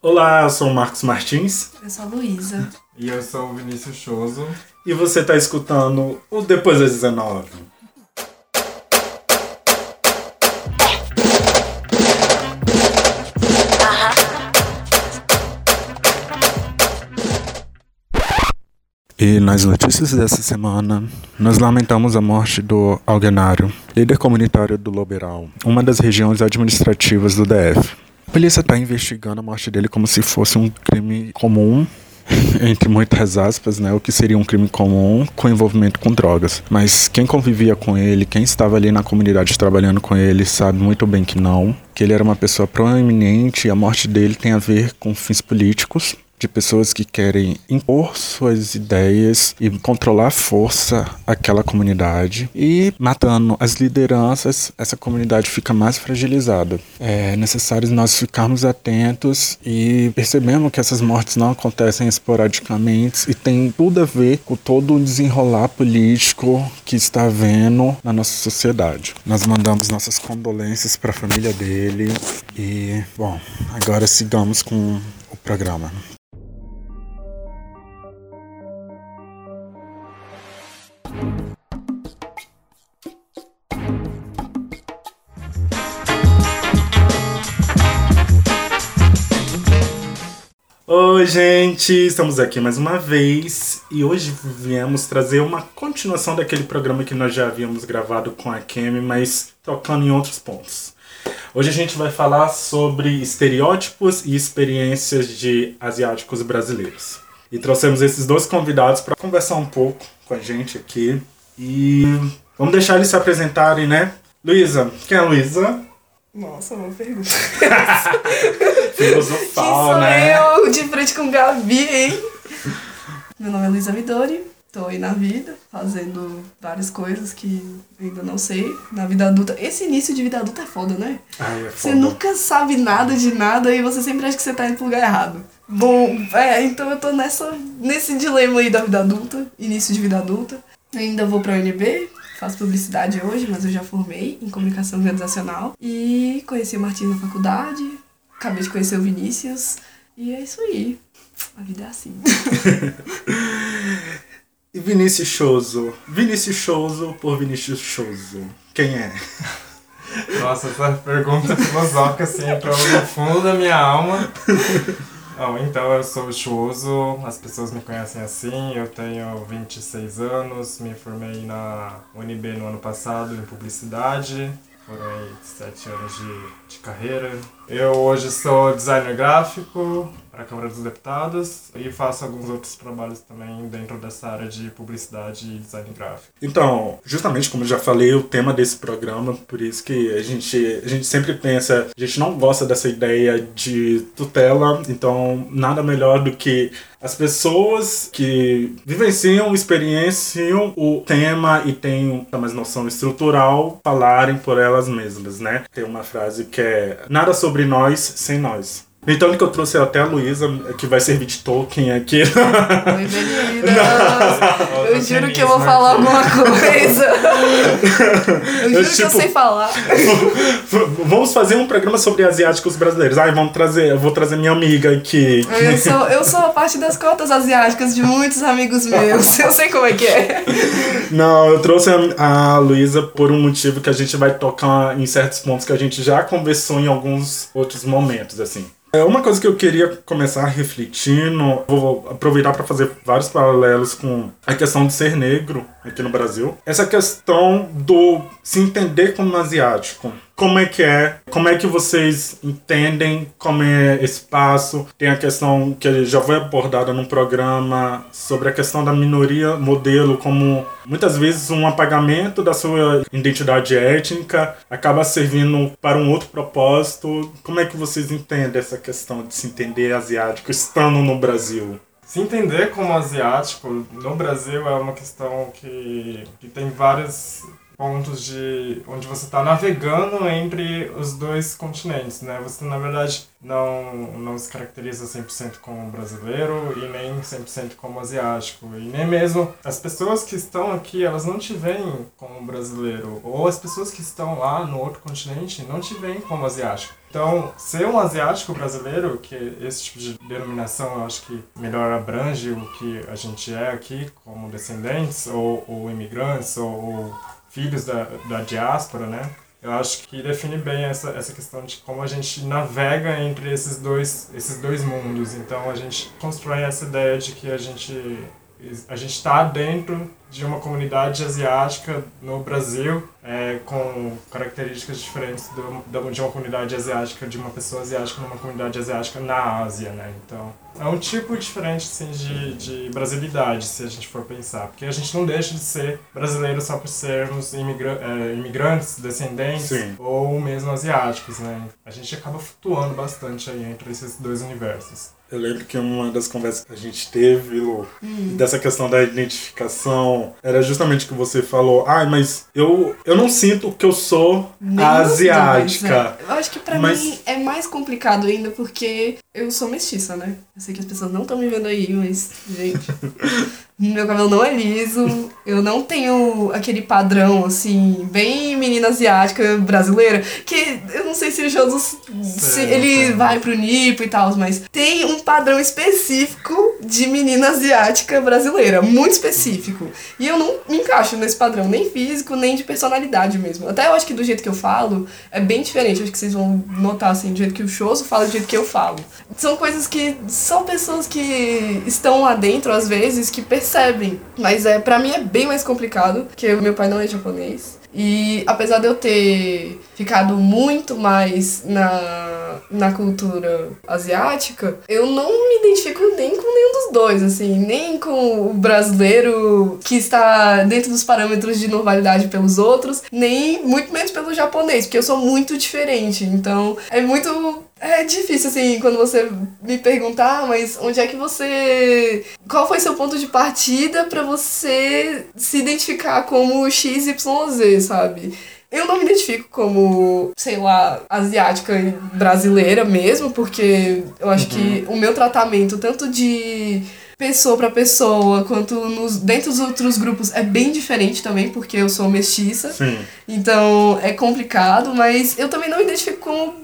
Olá, eu sou o Marcos Martins. Eu sou a Luísa. E eu sou o Vinícius Choso. E você está escutando o Depois das 19. E nas notícias dessa semana, nós lamentamos a morte do Algenário, líder comunitário do Loberal, uma das regiões administrativas do DF. A polícia está investigando a morte dele como se fosse um crime comum, entre muitas aspas, né, o que seria um crime comum com envolvimento com drogas. Mas quem convivia com ele, quem estava ali na comunidade trabalhando com ele, sabe muito bem que não, que ele era uma pessoa proeminente e a morte dele tem a ver com fins políticos de pessoas que querem impor suas ideias e controlar a força aquela comunidade e matando as lideranças, essa comunidade fica mais fragilizada. É necessário nós ficarmos atentos e percebemos que essas mortes não acontecem esporadicamente e tem tudo a ver com todo o desenrolar político que está havendo na nossa sociedade. Nós mandamos nossas condolências para a família dele e, bom, agora sigamos com o programa. Oi, gente! Estamos aqui mais uma vez e hoje viemos trazer uma continuação daquele programa que nós já havíamos gravado com a Kemi, mas tocando em outros pontos. Hoje a gente vai falar sobre estereótipos e experiências de asiáticos brasileiros. E trouxemos esses dois convidados para conversar um pouco com a gente aqui. E vamos deixar eles se apresentarem, né? Luísa, quem é a Luísa? Nossa, uma pergunta. Filosofal, sou né? eu de frente com Gabi, hein? Meu nome é Luísa Midori. Tô aí na vida, fazendo várias coisas que ainda não sei. Na vida adulta. Esse início de vida adulta é foda, né? Ai, é Você foda. nunca sabe nada de nada e você sempre acha que você tá indo pro lugar errado. Bom, é, então eu tô nessa, nesse dilema aí da vida adulta, início de vida adulta. Ainda vou pra UNB, faço publicidade hoje, mas eu já formei em comunicação organizacional. E conheci o Martins na faculdade, acabei de conhecer o Vinícius. E é isso aí. A vida é assim. E Vinícius Choso? Vinícius Choso por Vinícius Choso. Quem é? Nossa, essa pergunta filosófica assim entrou no fundo da minha alma. Bom, então eu sou Chuoso, as pessoas me conhecem assim, eu tenho 26 anos, me formei na UNB no ano passado em publicidade, foram aí 7 anos de, de carreira. Eu hoje sou designer gráfico a Câmara dos Deputados e faço alguns outros trabalhos também dentro dessa área de publicidade e design gráfico. Então, justamente como eu já falei, o tema desse programa, por isso que a gente, a gente sempre pensa, a gente não gosta dessa ideia de tutela, então nada melhor do que as pessoas que vivenciam, experienciam o tema e têm mais noção estrutural falarem por elas mesmas, né? Tem uma frase que é nada sobre nós sem nós. Então que eu trouxe até a Luísa, que vai servir de Tolkien aqui. Oi, meninas! Eu juro que eu vou falar alguma coisa. Eu juro que tipo- eu sei falar. vamos fazer um programa sobre asiáticos brasileiros. Ai, vamos trazer, eu vou trazer minha amiga aqui. Eu sou, eu sou a parte das cotas asiáticas de muitos amigos meus. Eu sei como é que é. Não, eu trouxe a, a Luísa por um motivo que a gente vai tocar em certos pontos que a gente já conversou em alguns outros momentos, assim. É uma coisa que eu queria começar refletindo, vou aproveitar para fazer vários paralelos com a questão de ser negro aqui no Brasil. Essa questão do se entender como asiático. Como é que é? Como é que vocês entendem como é esse passo? Tem a questão que já foi abordada num programa sobre a questão da minoria modelo, como muitas vezes um apagamento da sua identidade étnica acaba servindo para um outro propósito. Como é que vocês entendem essa questão de se entender asiático estando no Brasil? Se entender como asiático no Brasil é uma questão que, que tem várias pontos de onde você está navegando entre os dois continentes, né? Você, na verdade, não, não se caracteriza 100% como brasileiro e nem 100% como asiático. E nem mesmo as pessoas que estão aqui, elas não te veem como brasileiro. Ou as pessoas que estão lá no outro continente não te veem como asiático. Então, ser um asiático brasileiro, que esse tipo de denominação eu acho que melhor abrange o que a gente é aqui como descendentes, ou, ou imigrantes, ou, ou filhos da, da diáspora, né? Eu acho que define bem essa, essa questão de como a gente navega entre esses dois, esses dois mundos. Então a gente constrói essa ideia de que a gente a gente está dentro de uma comunidade asiática no Brasil, é, com características diferentes do, de uma comunidade asiática, de uma pessoa asiática numa comunidade asiática na Ásia, né? Então, é um tipo diferente, assim, de, de brasilidade, se a gente for pensar. Porque a gente não deixa de ser brasileiro só por sermos imigra é, imigrantes, descendentes, Sim. ou mesmo asiáticos, né? A gente acaba flutuando bastante aí entre esses dois universos. Eu lembro que uma das conversas que a gente teve, Lu, hum. dessa questão da identificação, era justamente que você falou, ah, mas eu, eu não sinto que eu sou Nem asiática. É. Eu acho que pra mas... mim é mais complicado ainda porque eu sou mestiça, né? Eu sei que as pessoas não estão me vendo aí, mas, gente. Meu cabelo não é liso, eu não tenho aquele padrão, assim, bem menina asiática brasileira, que eu não sei se o se ele vai pro nipo e tal, mas tem um padrão específico de menina asiática brasileira, muito específico. E eu não me encaixo nesse padrão, nem físico, nem de personalidade mesmo. Até eu acho que do jeito que eu falo é bem diferente, acho que vocês vão notar, assim, do jeito que o Choso fala, do jeito que eu falo. São coisas que só pessoas que estão lá dentro, às vezes, que percebem percebem. Mas é, para mim é bem mais complicado, porque meu pai não é japonês. E apesar de eu ter ficado muito mais na, na cultura asiática, eu não me identifico nem com nenhum dos dois, assim, nem com o brasileiro que está dentro dos parâmetros de normalidade pelos outros, nem muito menos pelo japonês, porque eu sou muito diferente. Então é muito é difícil, assim, quando você me perguntar, mas onde é que você. Qual foi seu ponto de partida para você se identificar como XYZ, sabe? Eu não me identifico como, sei lá, asiática e brasileira mesmo, porque eu acho uhum. que o meu tratamento, tanto de pessoa para pessoa, quanto nos, dentro dos outros grupos é bem diferente também, porque eu sou mestiça. Sim. Então é complicado, mas eu também não me identifico como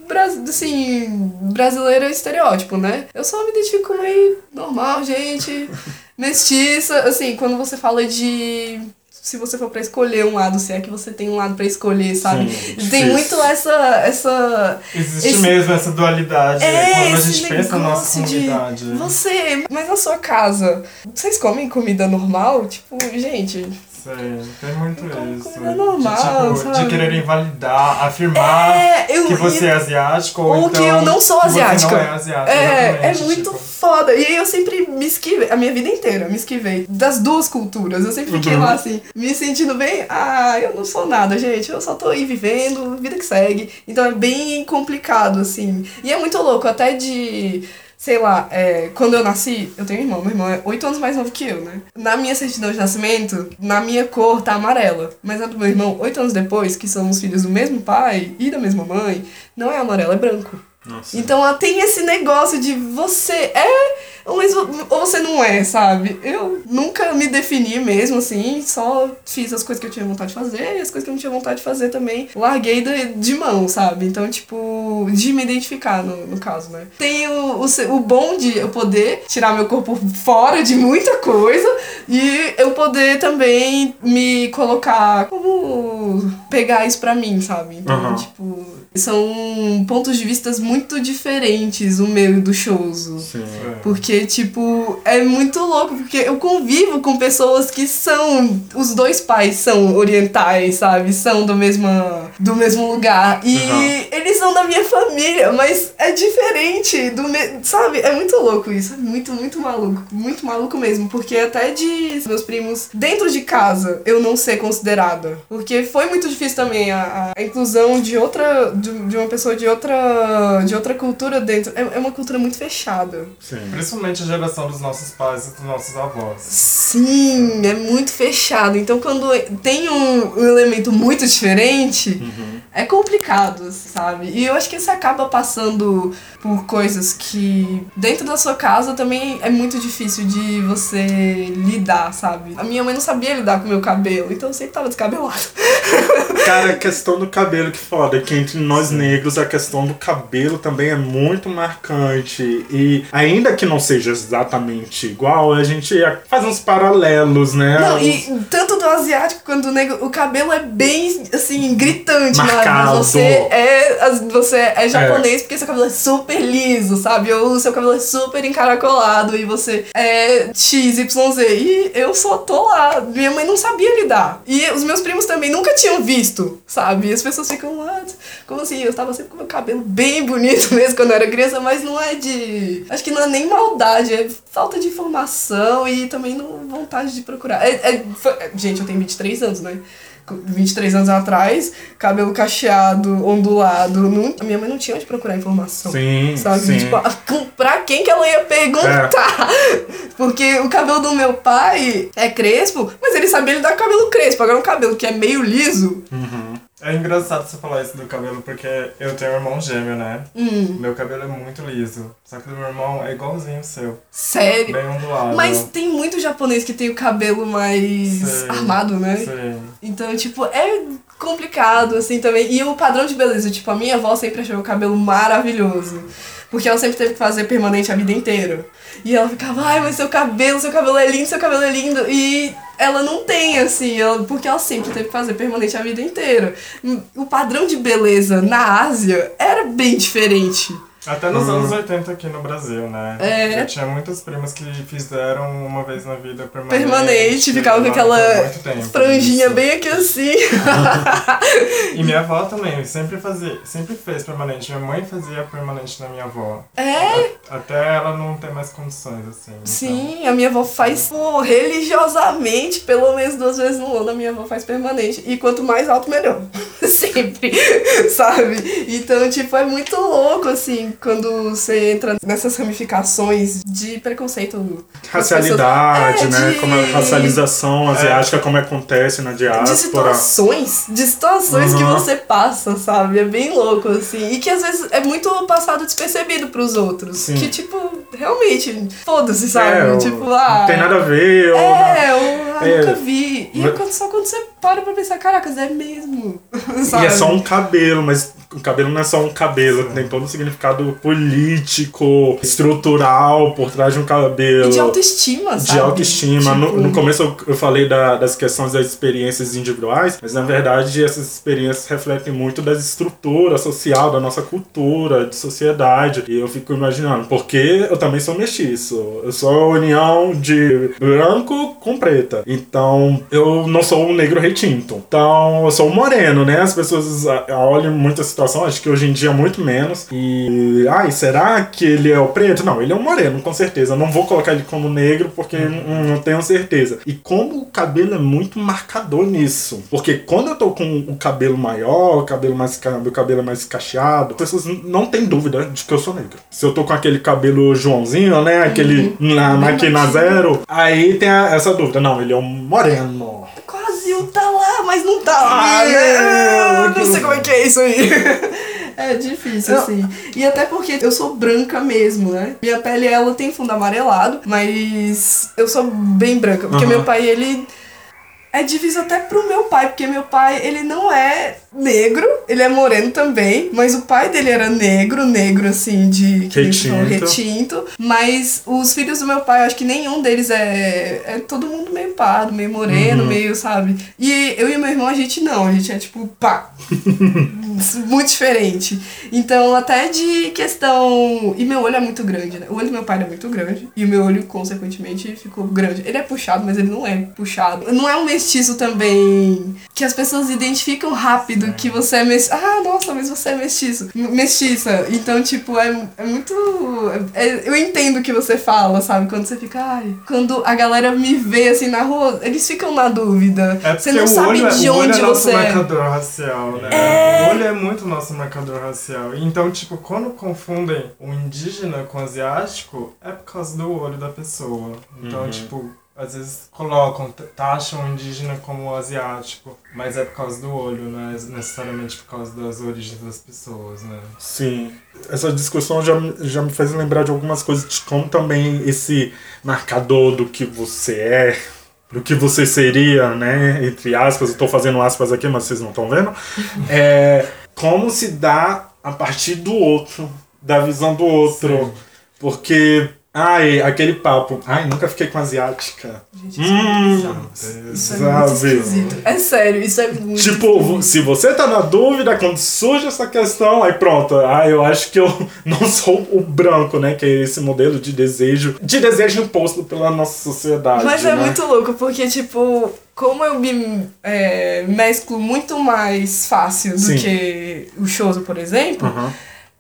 assim, brasileira estereótipo, né? Eu só me identifico como meio normal, gente, mestiça. Assim, quando você fala de se você for para escolher um lado, se é que você tem um lado para escolher, sabe? Sim, tem muito essa. essa Existe esse, mesmo essa dualidade. É, quando a gente pensa na nossa comunidade. você, mas na sua casa, vocês comem comida normal? Tipo, gente. Sei, tem muito isso. Normal, de, tipo, de querer invalidar, afirmar é, eu, que você é asiático ou, ou então que eu não sou asiática. Você não é asiática. É, é muito tipo. foda. E aí eu sempre me esquivei, a minha vida inteira, me esquivei das duas culturas. Eu sempre fiquei uhum. lá assim, me sentindo bem, ah, eu não sou nada, gente. Eu só tô aí vivendo, vida que segue. Então é bem complicado, assim. E é muito louco, até de sei lá, é, quando eu nasci, eu tenho um irmão, meu irmão é 8 anos mais novo que eu, né? Na minha certidão de nascimento, na minha cor tá amarela. Mas a do meu irmão, 8 anos depois, que somos filhos do mesmo pai e da mesma mãe, não é amarela, é branco. Nossa. Então tem esse negócio de você é mas ou você não é, sabe? Eu nunca me defini mesmo, assim, só fiz as coisas que eu tinha vontade de fazer e as coisas que eu não tinha vontade de fazer também larguei de, de mão, sabe? Então, tipo, de me identificar, no, no caso, né? Tem o, o, o bom de eu poder tirar meu corpo fora de muita coisa e eu poder também me colocar como pegar isso pra mim, sabe? Então, uhum. tipo, são pontos de vistas muito diferentes o meu e do Shouzo. Sim. Porque porque, tipo, é muito louco, porque eu convivo com pessoas que são. Os dois pais são orientais, sabe? São do mesmo, do mesmo lugar. E uhum. eles são da minha família, mas é diferente do me... Sabe? É muito louco isso. É muito, muito maluco. Muito maluco mesmo. Porque até de meus primos dentro de casa eu não ser considerada. Porque foi muito difícil também a, a inclusão de outra. de, de uma pessoa de outra, de outra cultura dentro. É, é uma cultura muito fechada. Sim. Principalmente a geração dos nossos pais e dos nossos avós. Sim, é muito fechado. Então quando tem um, um elemento muito diferente, é complicado, sabe? E eu acho que você acaba passando por coisas que dentro da sua casa também é muito difícil de você lidar, sabe? A minha mãe não sabia lidar com o meu cabelo, então eu sempre tava descabelado. Cara, a questão do cabelo que foda, que entre nós negros a questão do cabelo também é muito marcante. E ainda que não seja exatamente igual, a gente faz uns paralelos, né? Não, e tanto do asiático quanto do negro, o cabelo é bem, assim, gritante, né? Marcado. Você é, você é japonês porque seu cabelo é super liso, sabe? Ou o seu cabelo é super encaracolado e você é XYZ. E eu só tô lá. Minha mãe não sabia lidar. E os meus primos também nunca tinham visto, sabe? E as pessoas ficam, ah, como assim? Eu tava sempre com meu cabelo bem bonito mesmo quando eu era criança, mas não é de. Acho que não é nem maldade, é falta de informação e também não vontade de procurar. É, é- foi- gente, eu tenho 23 anos, né? Com 23 anos atrás, cabelo cacheado, ondulado. Não, a minha mãe não tinha onde procurar informação. Sim, Sabe? sim. Tipo, a- com- pra quem que ela ia perguntar? Porque o cabelo do meu pai é crespo, mas ele sabia lidar com cabelo crespo. Agora um cabelo que é meio liso. É engraçado você falar isso do cabelo, porque eu tenho um irmão gêmeo, né? Hum, Meu cabelo é muito liso. Só que do meu irmão é igualzinho o seu. sério. Bem ondulado. Mas tem muito japonês que tem o cabelo mais Sei. armado, né? Sim. Então, tipo, é complicado, assim, também. E o padrão de beleza, tipo, a minha avó sempre achou o cabelo maravilhoso. Porque ela sempre teve que fazer permanente a vida inteira. E ela ficava, ai, mas seu cabelo, seu cabelo é lindo, seu cabelo é lindo. E ela não tem, assim, ela- porque ela sempre teve que fazer permanente a vida inteira. O padrão de beleza na Ásia era bem diferente. Até nos Uhum. anos 80 aqui no Brasil, né? É. Eu tinha muitas primas que fizeram uma vez na vida permanente. Permanente, ficava com aquela tempo, franjinha isso. bem aqui assim. E minha avó também, sempre fazia, sempre fez permanente. Minha mãe fazia permanente na minha avó. É, Até ela não ter mais condições, assim. então. Sim, a minha avó faz pô, religiosamente, pelo menos duas vezes no ano, a minha avó faz permanente. E quanto mais alto, melhor. Sempre, sabe? Então, tipo, é muito louco, assim, quando você entra nessas ramificações de preconceito. Racialidade, É, né? de- Como a racialização asiática, como acontece na De diáspora. situações, de situações que Uhum. você passa, sabe? É bem louco, assim. E que às vezes é muito passado despercebido pros outros. Sim. Que, tipo, realmente, foda-se, sabe? É, tipo, ah. Não tem nada a ver. ou não- É, eu ah, É. nunca vi. E Mas- é quando- só quando você para pra pensar, caracas, é mesmo. Sabe? E é só um cabelo, mas o cabelo não é só um cabelo, tem todo um significado político, estrutural por trás de um cabelo. E de autoestima, sabe? De autoestima. No, Tipo, no começo eu, falei da- das questões das experiências individuais, mas na verdade essas experiências refletem muito da estrutura social, da nossa cultura, de sociedade. E eu fico imaginando, porque eu também sou mestiço. Eu sou a união de branco com preta. Então eu não sou um negro retinto. Então eu sou moreno, né? As pessoas ah, olham muito a situação, acho que hoje em dia muito menos. E. Ai, será que ele é o preto? Não, ele é um moreno, com certeza. Eu não vou colocar ele como negro porque não, não tenho certeza. E como o cabelo é muito marcador nisso. Porque quando eu tô com o cabelo maior, o cabelo mais, meu cabelo é mais cacheado, as pessoas não têm dúvida de que eu sou negro. Se eu tô com aquele cabelo Joãozinho, né? Aquele na máquina baixinho. zero, aí tem a- essa dúvida. Não, ele é um moreno. Quase o tá lá, mas não tá lá, É, né? Não que- sei como é que é isso aí. É difícil, assim. E até porque eu sou branca mesmo, né? Minha pele, ela tem fundo amarelado, mas eu sou bem branca. Porque Aham. meu pai, ele é difícil até pro meu pai, porque meu pai, ele não é negro, ele é moreno também, mas o pai dele era negro, negro assim, de que Retinto. retinto. Mas os filhos do meu pai, eu acho que nenhum deles é. É todo mundo meio pardo, meio moreno, Uhum. meio, sabe? E eu e meu irmão, a gente não, a gente é tipo, pá. muito diferente. Então, até de questão. E meu olho é muito grande, né? O olho do meu pai é muito grande. E o meu olho, consequentemente, ficou grande. Ele é puxado, mas ele não é puxado. Não é um mestiço também. Que as pessoas identificam rápido que você é mestiço. Ah, nossa, mas você é mestiço. Mestiça. Então, tipo, é, é muito. é- eu entendo o que você fala, sabe? Quando você fica, ai. Quando a galera me vê assim na rua, eles ficam na dúvida. É você não o sabe olho, é- de o olho onde é nosso você é. marcador racial, né? O olho é muito nosso marcador racial. Então, tipo, quando confundem o indígena com o asiático, é por causa do olho da pessoa. Então, Uhum. tipo, às vezes colocam, taxam o indígena como asiático, mas é por causa do olho, não é necessariamente por causa das origens das pessoas, né? Sim. Essa discussão já, me- já me fez lembrar de algumas coisas, de como também esse marcador do que você é, do que você seria, né? Entre aspas, eu tô fazendo aspas aqui, mas vocês não estão vendo. É, como se dá a partir do outro, da visão do outro. Sim. Porque, ai, aquele papo, ai, nunca fiquei com asiática. Gente, Hum, Isso é muito sabe? esquisito. É sério, isso é muito Tipo, esquisito. se você tá na dúvida, quando surge essa questão, aí pronto, ah, eu acho que eu não sou o branco, né? Que é esse modelo de desejo, de desejo imposto pela nossa sociedade. Mas é né? muito louco, porque, tipo, como eu me é, mesclo muito mais fácil do Sim. que o Choso, por exemplo,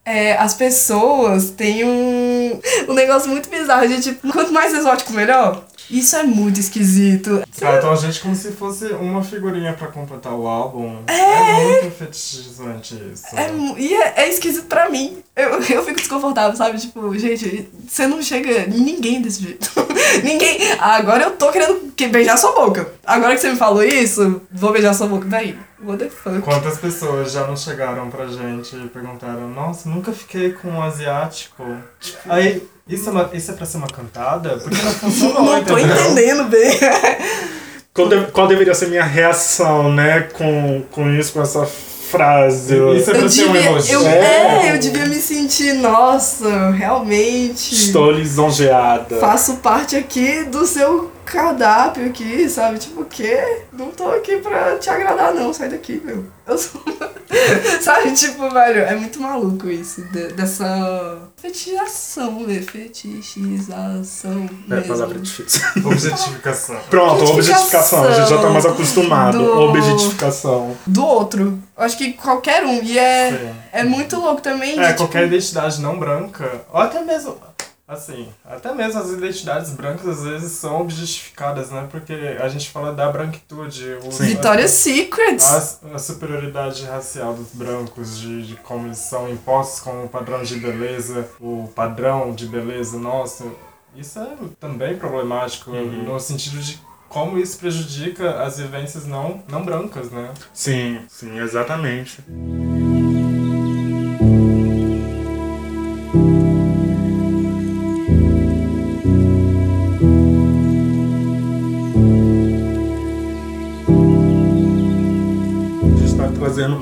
é, as pessoas têm um, um negócio muito bizarro de, tipo, quanto mais exótico, melhor. Isso é muito esquisito. Tratam a gente como se fosse uma figurinha pra completar o álbum. É, muito fetichizante isso. É, e é, é esquisito pra mim. Eu, eu fico desconfortável, sabe? Tipo, gente, você não chega ninguém desse jeito. ninguém. Agora eu tô querendo que- beijar sua boca. Agora que você me falou isso, vou beijar sua boca. Daí, what the fuck? Quantas pessoas já não chegaram pra gente e perguntaram, nossa, nunca fiquei com um asiático. Aí, isso é, uma, isso é pra ser uma cantada? Porque não funcionou, Não tô entendeu? entendendo bem. Qual, de- qual deveria ser minha reação, né, com, com isso, com essa frase? Isso é Eu pra ser um devia, emoji. eu, É. é, eu devia me sentir, nossa, realmente. Estou lisonjeada. Faço parte aqui do seu cardápio aqui, sabe? Tipo, o quê? Não tô aqui pra te agradar, não. Sai daqui, meu. Eu sou. sabe? Tipo, velho, é muito maluco isso. de- dessa fetichização, né? Fetichização. É, mesmo. palavra difícil. Objetificação. Pronto, Objetificação objetificação. A gente já tá mais acostumado. do- Objetificação. Do outro. Eu acho que qualquer um. E é, Sim. é muito louco também. É, de, qualquer tipo, identidade não branca, ou até mesmo, assim, até mesmo as identidades brancas às vezes são objetificadas, né? Porque a gente fala da branquitude. o- Sim. Victoria's Secrets. A, a superioridade racial dos brancos, de, de como eles são impostos como padrão de beleza, o padrão de beleza nosso, isso é também problemático Uhum. no sentido de como isso prejudica as vivências não, não brancas, né? Sim, sim, exatamente.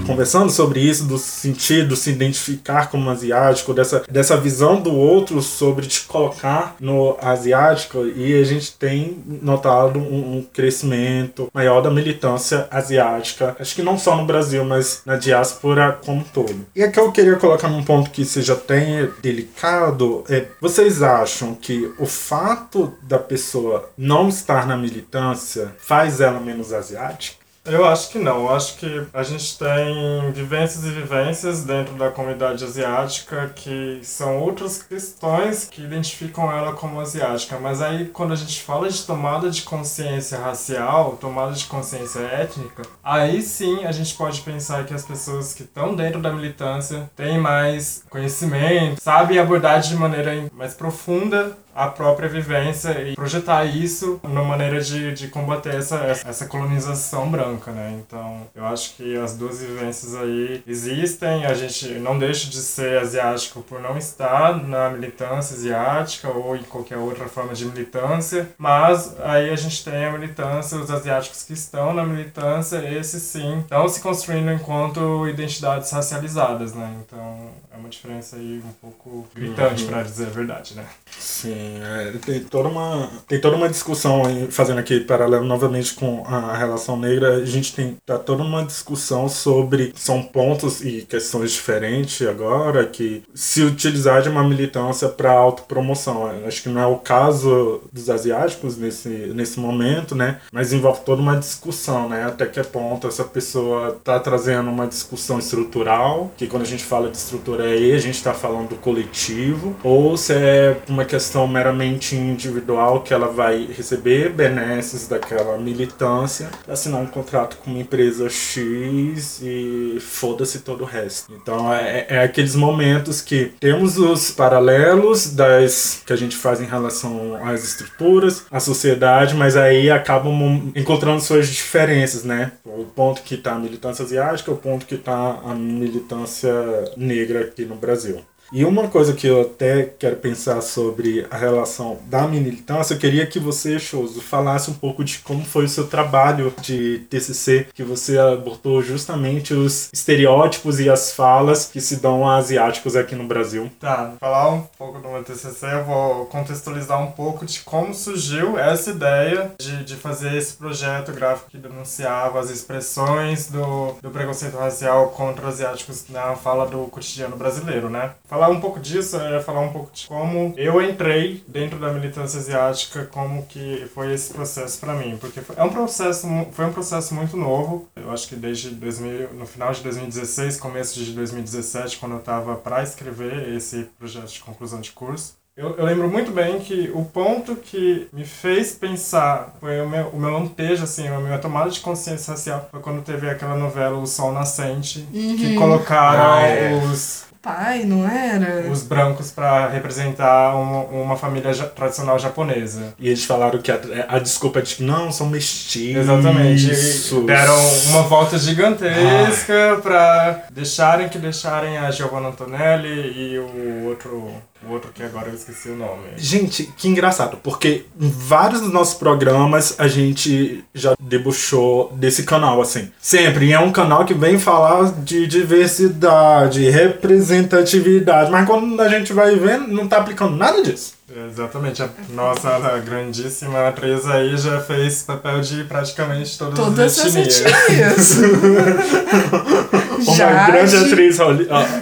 Conversando sobre isso, do sentido, se identificar como asiático, dessa, dessa visão do outro sobre te colocar no asiático, e a gente tem notado um, um crescimento maior da militância asiática, acho que não só no Brasil, mas na diáspora como um todo. E aqui eu queria colocar num ponto que seja até delicado, é, vocês acham que o fato da pessoa não estar na militância faz ela menos asiática? Eu acho que não. Eu acho que a gente tem vivências e vivências dentro da comunidade asiática que são outras questões que identificam ela como asiática. Mas aí, quando a gente fala de tomada de consciência racial, tomada de consciência étnica, aí sim a gente pode pensar que as pessoas que estão dentro da militância têm mais conhecimento, sabem abordar de maneira mais profunda a própria vivência e projetar isso numa maneira de, de combater essa, essa colonização branca, né? Então, eu acho que as duas vivências aí existem, a gente não deixa de ser asiático por não estar na militância asiática ou em qualquer outra forma de militância, mas aí a gente tem a militância, os asiáticos que estão na militância, esses sim, estão se construindo enquanto identidades racializadas, né? Então, é uma diferença aí um pouco gritante, Uhum. para dizer a verdade, né? Sim. É, tem, toda uma, tem toda uma discussão, aí, fazendo aqui paralelo novamente com a relação negra, a gente tem tá toda uma discussão sobre, são pontos e questões diferentes agora, que se utilizar de uma militância para autopromoção. Acho que não é o caso dos asiáticos nesse, nesse momento, né? Mas envolve toda uma discussão, né? Até que ponto essa pessoa está trazendo uma discussão estrutural, que quando a gente fala de estrutura aí, a gente está falando do coletivo, ou se é uma questão meramente individual que ela vai receber benesses daquela militância, assinar um contrato com uma empresa X e foda-se todo o resto. Então é, é aqueles momentos que temos os paralelos das que a gente faz em relação às estruturas, à sociedade, mas aí acabam encontrando suas diferenças, né? O ponto que está a militância asiática, o ponto que está a militância negra aqui no Brasil. E uma coisa que eu até quero pensar sobre a relação da militância, eu queria que você, Choso, falasse um pouco de como foi o seu trabalho de TCC, que você abordou justamente os estereótipos e as falas que se dão a asiáticos aqui no Brasil. Tá, falar um pouco do meu TCC, eu vou contextualizar um pouco de como surgiu essa ideia de, de fazer esse projeto gráfico que denunciava as expressões do, do preconceito racial contra asiáticos na fala do cotidiano brasileiro, né? Falar um pouco disso é falar um pouco de como eu entrei dentro da militância asiática, como que foi esse processo para mim, porque é um processo, foi um processo muito novo. Eu acho que desde 2000, no final de 2016, começo de 2017, quando eu estava para escrever esse projeto de conclusão de curso, eu, eu, lembro muito bem que o ponto que me fez pensar foi o meu, o meu lampejo, assim, a minha tomada de consciência racial foi quando teve aquela novela O Sol Nascente, uhum. que colocaram ah, é. os, pai, não era? Os brancos para representar um, uma família ja tradicional japonesa. E eles falaram que a, a desculpa é de que não, são mestiços. Exatamente. E deram uma volta gigantesca para deixarem que deixarem a Giovanna Antonelli e o outro o outro que agora eu esqueci o nome. Gente, que engraçado, porque em vários dos nossos programas a gente já debuxou desse canal, assim. Sempre. E é um canal que vem falar de diversidade, representatividade. Mas quando a gente vai vendo, não tá aplicando nada disso. Exatamente. A nossa a grandíssima atriz aí já fez papel de praticamente todas, todas as etnias. Uma grande atriz. Ah,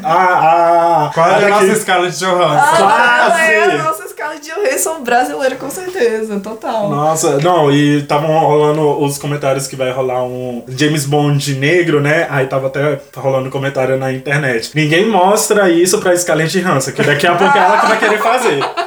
ah, Qual é a nossa Scarlett Johansson? Ah, ela é a nossa Scarlett Johansson brasileira, com certeza. Total. Nossa, não, e estavam rolando os comentários que vai rolar um James Bond negro, né? Aí tava até rolando comentário na internet. Ninguém mostra isso pra Scarlett Johansson, que daqui a pouco é ela que vai querer fazer.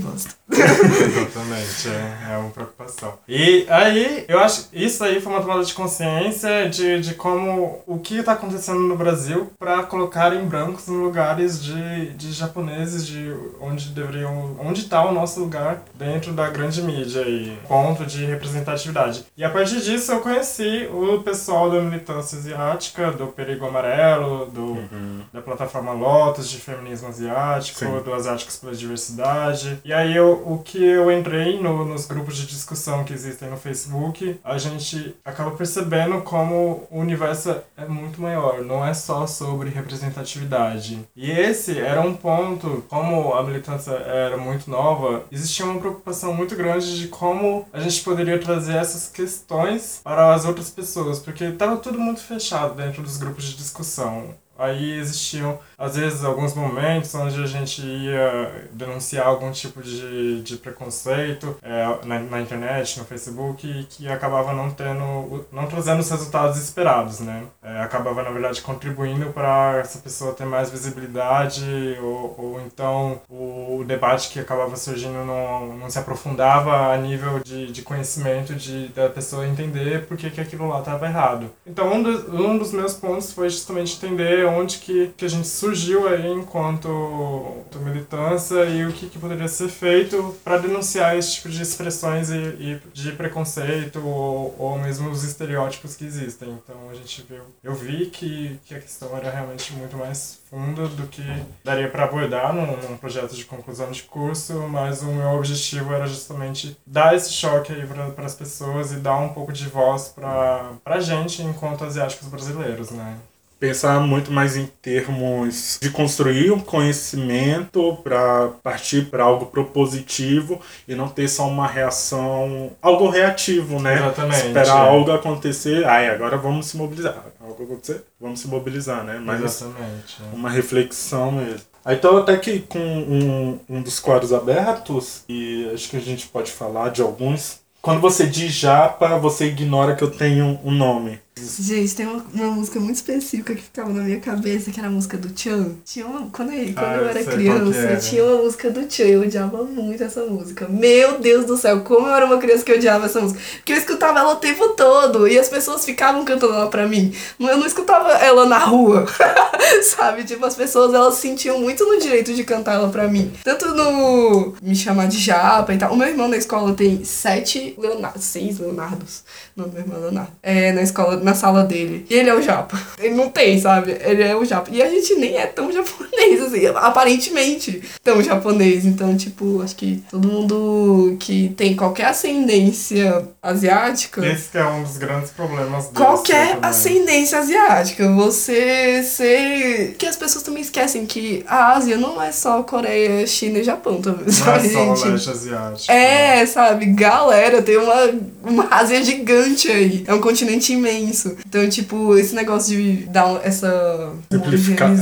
que bosta. Exatamente, é, é uma preocupação. E aí, eu acho isso aí foi uma tomada de consciência de, de como o que está acontecendo no Brasil para colocar em brancos em lugares de, de japoneses, de onde deveriam. onde está o nosso lugar dentro da grande mídia e ponto de representatividade. E a partir disso eu conheci o pessoal da militância asiática, do Perigo Amarelo, do, uhum. da plataforma Lotus de feminismo asiático, Sim. do Asiáticos pela Diversidade. E aí eu o que eu entrei no, nos grupos de discussão que existem no Facebook, a gente acaba percebendo como o universo é muito maior, não é só sobre representatividade. E esse era um ponto, como a militância era muito nova, existia uma preocupação muito grande de como a gente poderia trazer essas questões para as outras pessoas, porque estava tudo muito fechado dentro dos grupos de discussão. Aí existiam, às vezes, alguns momentos onde a gente ia denunciar algum tipo de, de preconceito é, na, na internet, no Facebook, e que acabava não tendo, não trazendo os resultados esperados, né? É, acabava, na verdade, contribuindo para essa pessoa ter mais visibilidade, ou, ou então o, debate que acabava surgindo não, não se aprofundava a nível de, de conhecimento de, da pessoa entender por que, que aquilo lá estava errado. Então, um, do, um dos meus pontos foi justamente entender onde que, que a gente surgiu aí enquanto, militância e o que, que poderia ser feito para denunciar esse tipo de expressões e, e de preconceito ou, ou mesmo os estereótipos que existem. Então a gente viu, eu vi que, que a questão era realmente muito mais funda do que daria para abordar num, num, projeto de conclusão de curso, mas o meu objetivo era justamente dar esse choque aí para as pessoas e dar um pouco de voz para a gente enquanto asiáticos brasileiros, né? Pensar muito mais em termos de construir um conhecimento para partir para algo propositivo e não ter só uma reação, algo reativo, né? Exatamente. Esperar é. algo acontecer, ai, agora vamos se mobilizar. Algo acontecer, vamos se mobilizar, né? Mas Exatamente. é. uma reflexão mesmo. Aí tô até aqui com um, um dos quadros abertos e acho que a gente pode falar de alguns. Quando você diz japa, você ignora que eu tenho um nome. Gente, tem uma, uma música muito específica que ficava na minha cabeça, que era a música do Tchan. Tinha uma, quando eu, quando Ah, eu era criança, é, tinha uma música do Tchan. Eu odiava muito essa música. Meu Deus do céu, como eu era uma criança que odiava essa música. Porque eu escutava ela o tempo todo e as pessoas ficavam cantando ela pra mim. Eu não escutava ela na rua, sabe? Tipo, as pessoas elas sentiam muito no direito de cantar ela pra mim. Tanto no me chamar de japa e tal. O meu irmão na escola tem sete Leonardo, seis Leonardos. Não, meu irmão Leonardo. É, na escola, na sala dele. E ele é o japa. Ele não tem, sabe? Ele é o japa. E a gente nem é tão japonês, assim, aparentemente tão japonês. Então, tipo, acho que todo mundo que tem qualquer ascendência asiática. Esse que é um dos grandes problemas Qualquer também. ascendência asiática, você ser. Que as pessoas também esquecem que a Ásia não é só Coreia, China e Japão também, Não sabe, é só o gente? leste asiático. né? É, sabe? Galera, tem uma, uma Ásia gigante aí. É um continente imenso. Então, tipo, esse negócio de dar essa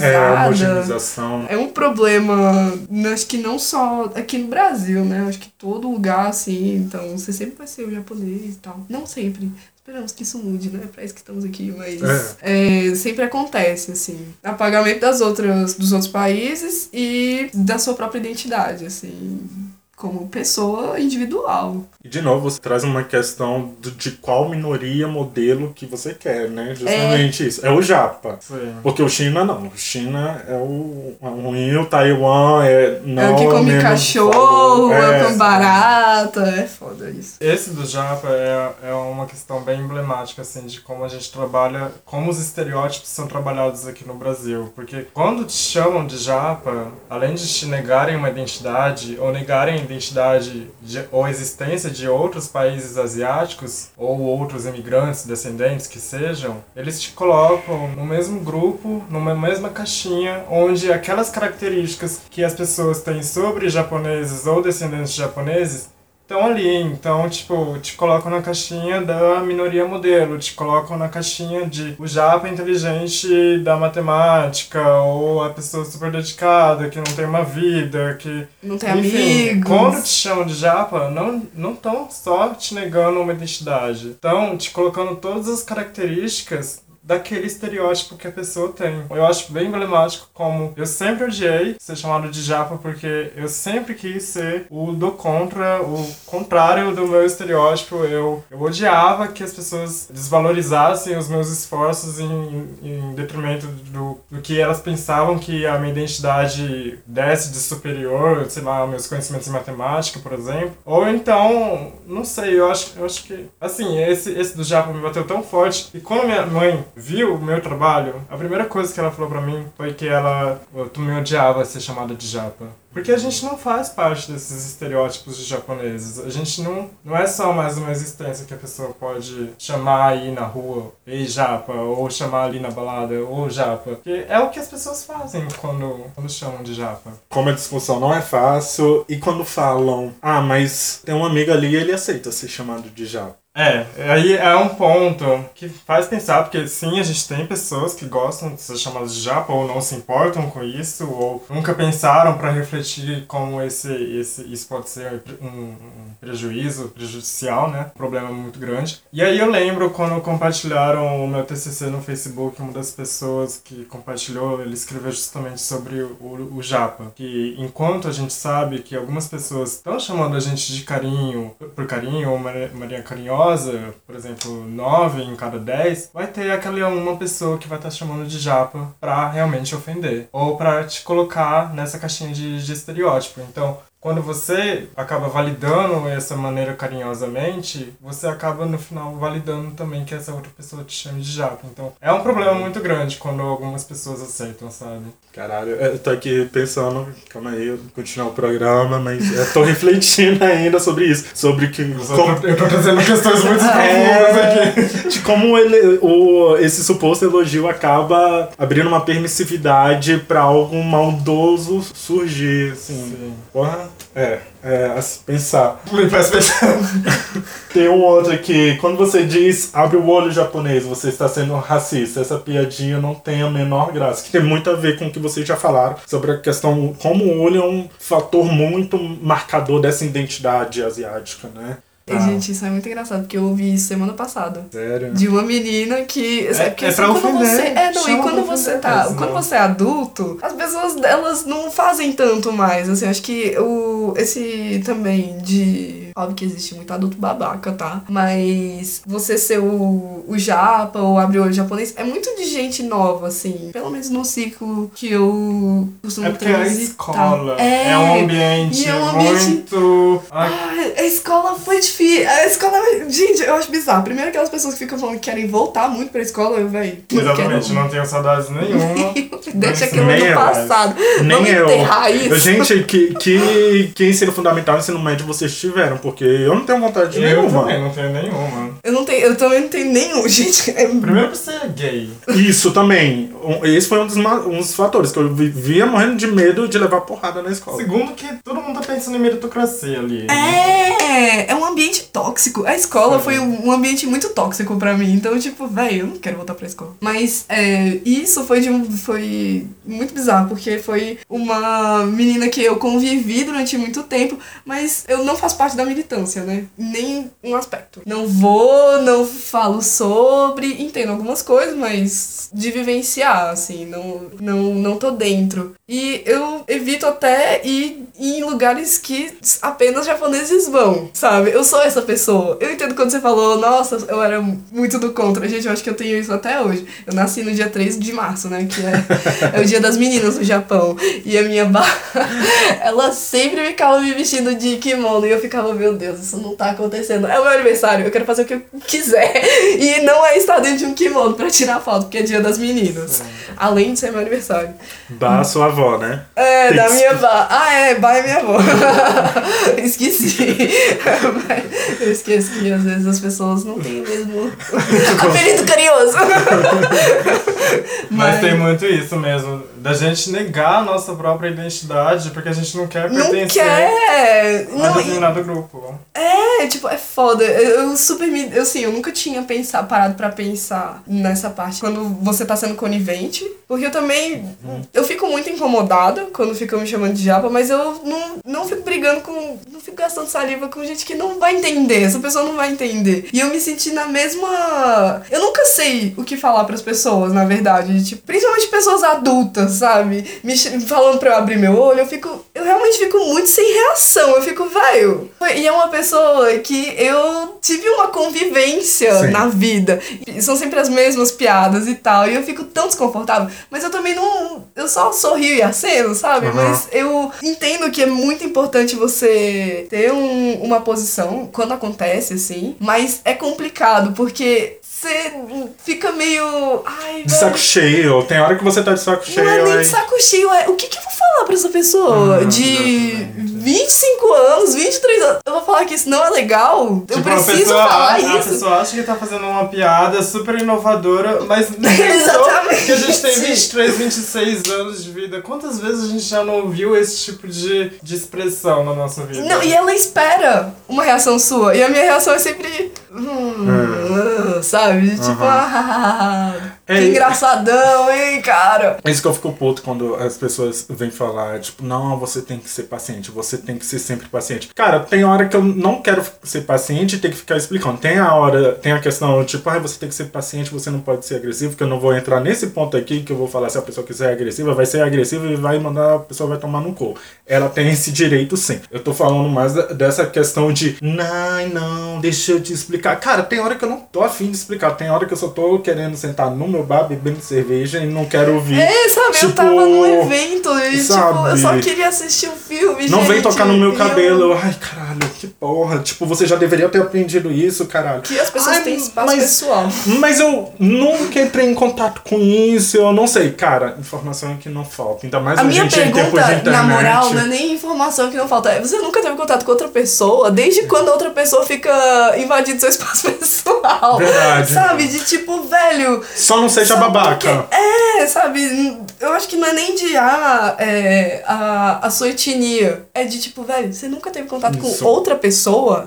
é, homogeneização. é um problema, acho que não só aqui no Brasil, né? Acho que todo lugar, assim, então você sempre vai ser o japonês e tal. Não sempre. Esperamos que isso mude, né? Pra isso que estamos aqui, mas é, sempre acontece, assim. Apagamento das outras, dos outros países e da sua própria identidade, assim, como pessoa individual. E de novo, você traz uma questão do- de qual minoria, modelo que você quer, né? Justamente isso. É o japa. Sim. Porque o China não. O China é o é o ruim, o Taiwan é não é o que come cachorro, é, é, come barata, é foda isso. Esse do Japa é, é uma questão bem emblemática, assim, de como a gente trabalha, como os estereótipos são trabalhados aqui no Brasil. Porque quando te chamam de Japa, além de te negarem uma identidade, ou negarem a identidade de, ou a existência de outros países asiáticos, ou outros imigrantes, descendentes que sejam, eles te colocam no mesmo grupo, numa mesma caixinha, onde aquelas características que as pessoas têm sobre japoneses ou descendentes de japoneses estão ali. Então, tipo, te colocam na caixinha da minoria modelo, te colocam na caixinha de o japa inteligente da matemática, ou a pessoa super dedicada, que não tem uma vida, que Não tem enfim, amigos. quando te chamam de japa, não não estão só te negando uma identidade. Estão te colocando todas as características daquele estereótipo que a pessoa tem. Eu acho bem emblemático como eu sempre odiei ser chamado de japa porque eu sempre quis ser o do contra, o contrário do meu estereótipo. Eu, eu odiava que as pessoas desvalorizassem os meus esforços em, em detrimento do, do que elas pensavam que a minha identidade desse de superior, sei lá, meus conhecimentos em matemática, por exemplo. Ou então, não sei, eu acho, eu acho que, assim, esse, esse do Japa me bateu tão forte. E quando minha mãe viu o meu trabalho, a primeira coisa que ela falou pra mim foi que ela, tu me odiava ser chamada de Japa. Porque a gente não faz parte desses estereótipos de japoneses. A gente não, não é só mais uma existência que a pessoa pode chamar aí na rua, ei japa, ou chamar ali na balada, ou japa. Que é o que as pessoas fazem quando, quando chamam de japa. Como a discussão não é fácil, e quando falam, ah, mas tem um amigo ali ele aceita ser chamado de japa. É, aí é um ponto que faz pensar, porque sim, a gente tem pessoas que gostam de ser chamadas de japa ou não se importam com isso, ou nunca pensaram para refletir como esse, esse, isso pode ser um, um prejuízo, prejudicial, né? Um problema muito grande. E aí eu lembro quando compartilharam o meu TCC no Facebook, uma das pessoas que compartilhou, ele escreveu justamente sobre o, o japa, que enquanto a gente sabe que algumas pessoas estão chamando a gente de carinho, por carinho, ou Maria, Maria Carinhosa, por exemplo, 9 em cada 10, vai ter aquela uma pessoa que vai estar chamando de japa pra realmente ofender, ou pra te colocar nessa caixinha de, de estereótipo. Então, quando você acaba validando essa maneira carinhosamente, você acaba no final validando também que essa outra pessoa te chame de japa. Então é um problema muito grande quando algumas pessoas aceitam, sabe? Caralho, eu tô aqui pensando, calma aí, eu vou continuar o programa, mas eu tô refletindo ainda sobre isso. Sobre que. Eu, como... tô, eu tô trazendo questões muito profundas é, aqui. De como ele, o, esse suposto elogio acaba abrindo uma permissividade pra algo maldoso surgir, assim. Sim. Porra, é, é, a se pensar. Me faz pensar. Tem um outro aqui, quando você diz abre o olho japonês, você está sendo racista. Essa piadinha não tem a menor graça, que tem muito a ver com o que vocês já falaram sobre a questão como o olho é um fator muito marcador dessa identidade asiática, né? Ah. Gente, isso é muito engraçado, porque eu ouvi isso semana passada. Sério? De uma menina que. É, porque, é pra quando ofender. você. É, não, e Chama quando pra você ofender, tá. Quando não. você é adulto, as pessoas elas não fazem tanto mais. Assim, acho que o. Esse também de. Óbvio que existe muito adulto babaca, tá? Mas você ser o, o japa ou abrir o olho japonês é muito de gente nova, assim. Pelo menos no ciclo que eu costumo É porque é a transitar. escola. É, É, um ambiente, e é um ambiente- muito. Ah, a escola foi difícil. A escola. Gente, eu acho bizarro. Primeiro, aquelas pessoas que ficam falando que querem voltar muito pra escola, eu, véi. exatamente, não tenho saudades nenhuma. Deixa aquilo Nem no eu, passado. Nem Vamos eu. enterrar isso. Gente, que, que, que ensino fundamental e ensino médio vocês tiveram? Porque eu não tenho vontade Eu nenhuma. também não tenho nenhuma. Eu não tenho, eu também não tenho nenhum, gente. É- Primeiro que você é gay. Isso também. Esse foi um dos, um dos fatores que eu vivia morrendo de medo de levar porrada na escola. Segundo que todo mundo tá pensando em meritocracia ali. É, é um ambiente tóxico. A escola Sim. foi um ambiente muito tóxico pra mim. Então, tipo, velho, eu não quero voltar pra escola. Mas é, isso foi de um. Foi muito bizarro, porque foi uma menina que eu convivi durante muito tempo, mas eu não faço parte da militância, né? Nem um aspecto. Não vou, não falo sobre, entendo algumas coisas, mas de vivenciar, assim, não, não, não tô dentro. E eu evito até ir em lugares que apenas japoneses vão, sabe? Eu sou essa pessoa. Eu entendo quando você falou, nossa, eu era muito do contra. Gente, eu acho que eu tenho isso até hoje. Eu nasci no dia 3 de março, né? Que é, é o dia das meninas no Japão. E a minha barra, ela sempre ficava me vestindo de kimono. E eu ficava, meu Deus, isso não tá acontecendo. É o meu aniversário, eu quero fazer o que eu quiser. E não é estar dentro de um kimono pra tirar foto, porque é dia das meninas. Além de ser meu aniversário. Bah, sua avó, né? É, Tem da que minha Bá. Ah, é, Bá é minha avó. Esqueci. Eu esqueço que às vezes as pessoas não têm o mesmo apelido carinhoso. Mas tem muito isso mesmo, da gente negar a nossa própria identidade porque a gente não quer Não pertencer quer. a Não, e- determinado grupo. é, tipo, é foda. Eu, eu super me. Eu, assim, eu nunca tinha pensado, parado pra pensar nessa parte quando você tá sendo conivente. Porque eu também. Eu fico muito incomodada quando ficam me chamando de japa, mas eu não, não fico brigando com. Não fico gastando saliva com gente que não vai entender. Essa pessoa não vai entender. E eu me senti na mesma. Eu nunca sei o que falar pras pessoas, na verdade. Tipo, principalmente pessoas adultas, sabe? Me falando pra eu abrir meu olho, eu fico. Eu realmente fico muito sem reação. Eu fico, velho. E é uma pessoa que eu tive uma convivência Sim. na vida. E são sempre as mesmas piadas e tal. E eu fico tão desconfortável. Mas eu também não. Eu só sorrio e aceno, sabe? Aham. Mas eu entendo que é muito importante você ter um- uma posição quando acontece, assim. Mas é complicado, porque você fica meio. Ai, De velho, saco cheio. Tem hora que você tá de saco cheio. não é nem de saco cheio, é o que, que eu vou falar pra essa pessoa? Uhum, de exatamente. 25 anos, 23 anos. Eu vou falar que isso não é legal? Eu Tipo, a preciso pessoa, falar a, a isso. pessoa acha que tá fazendo uma piada super inovadora, mas Exatamente. que a gente tem 23, 26 anos de vida. Quantas vezes a gente já não ouviu esse tipo de, de expressão na nossa vida? Não, e ela espera uma reação sua. E a minha reação é sempre. Hum, sabe? うちぽはは É. que engraçadão, hein, cara? É isso que eu fico puto quando as pessoas vêm falar, tipo, não, você tem que ser paciente, você tem que ser sempre paciente. Cara, tem hora que eu não quero ser paciente e ter que ficar explicando. Tem a hora, tem a questão, tipo, ah, você tem que ser paciente, você não pode ser agressivo, porque eu não vou entrar nesse ponto aqui que eu vou falar se a pessoa quiser ser agressiva, vai ser agressiva e vai mandar, a pessoa vai tomar no cu. Ela tem esse direito sim. Eu tô falando mais dessa questão de, não, não, deixa eu te explicar. Cara, tem hora que eu não tô afim de explicar, tem hora que eu só tô querendo sentar num meu bar bebendo cerveja e não quero ouvir. É, sabe, tipo, eu tava num evento e, sabe? tipo, eu só queria assistir um filme, Não gente, vem tocar no meu cabelo. Eu, ai, caralho, que porra. Tipo, você já deveria ter aprendido isso, caralho. Que as pessoas Ai, têm espaço mas- pessoal. Mas eu nunca entrei em contato com isso, eu não sei. Cara, informação é que não falta. Ainda mais A minha em dia em tempos de pergunta, internet. na moral, não é nem informação que não falta. É, Você nunca teve contato com outra pessoa? Desde quando a outra pessoa fica invadindo seu espaço pessoal? Verdade. Sabe? De tipo, velho. Só não seja babaca. É, sabe? Eu acho que não é nem de ah, é, a, a sua etnia. É de tipo, velho, você nunca teve contato Isso. com outra pessoa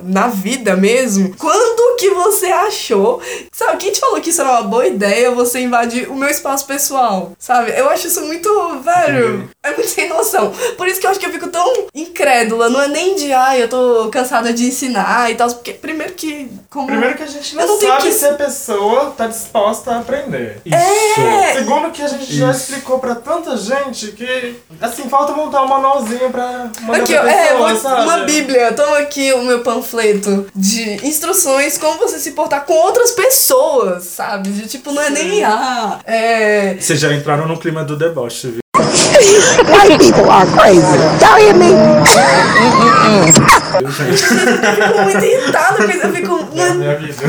na vida mesmo? Quando que você achou? Sabe, quem te falou que isso era uma boa ideia você invadir o meu espaço pessoal? Sabe? Eu acho isso muito, velho. É muito sem noção. Por isso que eu acho que eu fico tão incrédula. Não é nem de, ai, eu tô cansada de ensinar e tal. Porque, primeiro que. Como... Primeiro que a gente não, não sabe que- se a pessoa tá disposta a aprender. Isso. É. Segundo que a gente já Isso. explicou pra tanta gente que, assim, falta montar um manualzinho pra mandar Aqui, pra é, pessoa, uma, sabe? uma bíblia. Toma aqui o meu panfleto de instruções como você se portar com outras pessoas, sabe? De tipo, não é nem ah, é. Vocês já entraram no clima do deboche, viu? White people are crazy. Y'all hear me? Eu fico muito irritada. Eu fico. É, minha vida.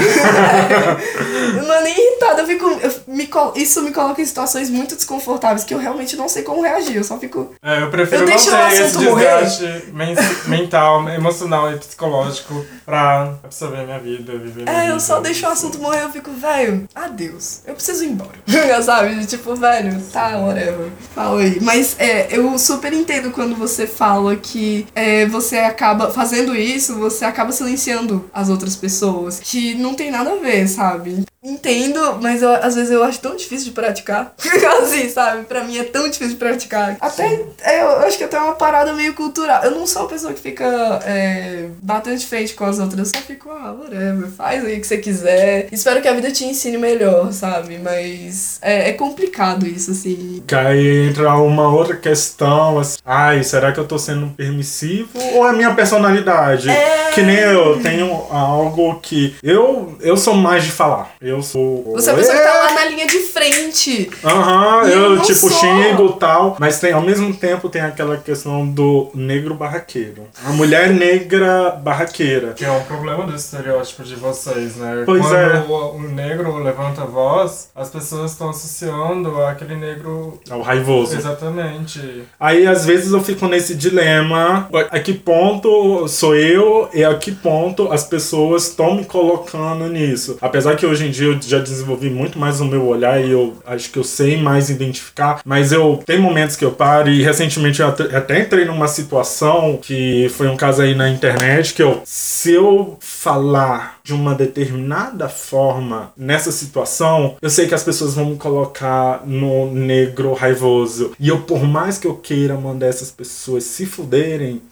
não é nem irritada, eu fico. eu me col- isso me coloca em situações muito desconfortáveis que eu realmente não sei como reagir. Eu só fico. É, eu prefiro Eu não ter esse desgaste men- mental, emocional e psicológico pra absorver minha vida, viver minha É, vida. eu só deixo o assunto morrer, eu fico, velho, adeus. Eu preciso ir embora. Sabe? Tipo, velho, tá, whatever. Fala aí. Mas é, eu super entendo quando você fala que é, você acaba fazendo isso, você acaba silenciando as outras pessoas. Que não tem nada a ver, sabe? Entendo, mas eu- às vezes eu acho tão difícil de praticar. assim, sabe? Pra mim é tão difícil de praticar. Até, é, eu acho que até é uma parada meio cultural. Eu não sou uma pessoa que fica é, batendo de frente com as outras. Eu só fico, ah, whatever, faz aí o que você quiser. Espero que a vida te ensine melhor, sabe? Mas é, é complicado isso, assim. Que aí entra uma outra questão, assim, ai, será que eu tô sendo permissivo ou é minha personalidade? É. Que nem eu tenho algo que eu eu sou mais de falar. Eu sou Você é a pessoa que tá lá na linha de frente. Aham, E eu eu tipo sou. xingo e tal, mas tem ao mesmo tempo tem aquela questão do negro barraqueiro. A mulher negra barraqueira. Que é um problema do estereótipo de vocês, né? Pois Quando é. o, o negro levanta a voz, as pessoas estão associando aquele negro. É o raivoso. Exatamente. Aí às vezes eu fico nesse dilema, a que ponto sou eu e a que ponto as pessoas estão me colocando nisso. Apesar que hoje em dia eu já desenvolvi muito mais o meu olhar e eu acho que eu sei mais identificar, mas eu tem momentos que eu paro e recentemente eu até- entrei numa situação que foi um caso aí na internet que eu se eu falar de uma determinada forma nessa situação, eu sei que as pessoas vão me colocar no negro raivoso. E eu, por mais que eu queira mandar essas pessoas se fuderem,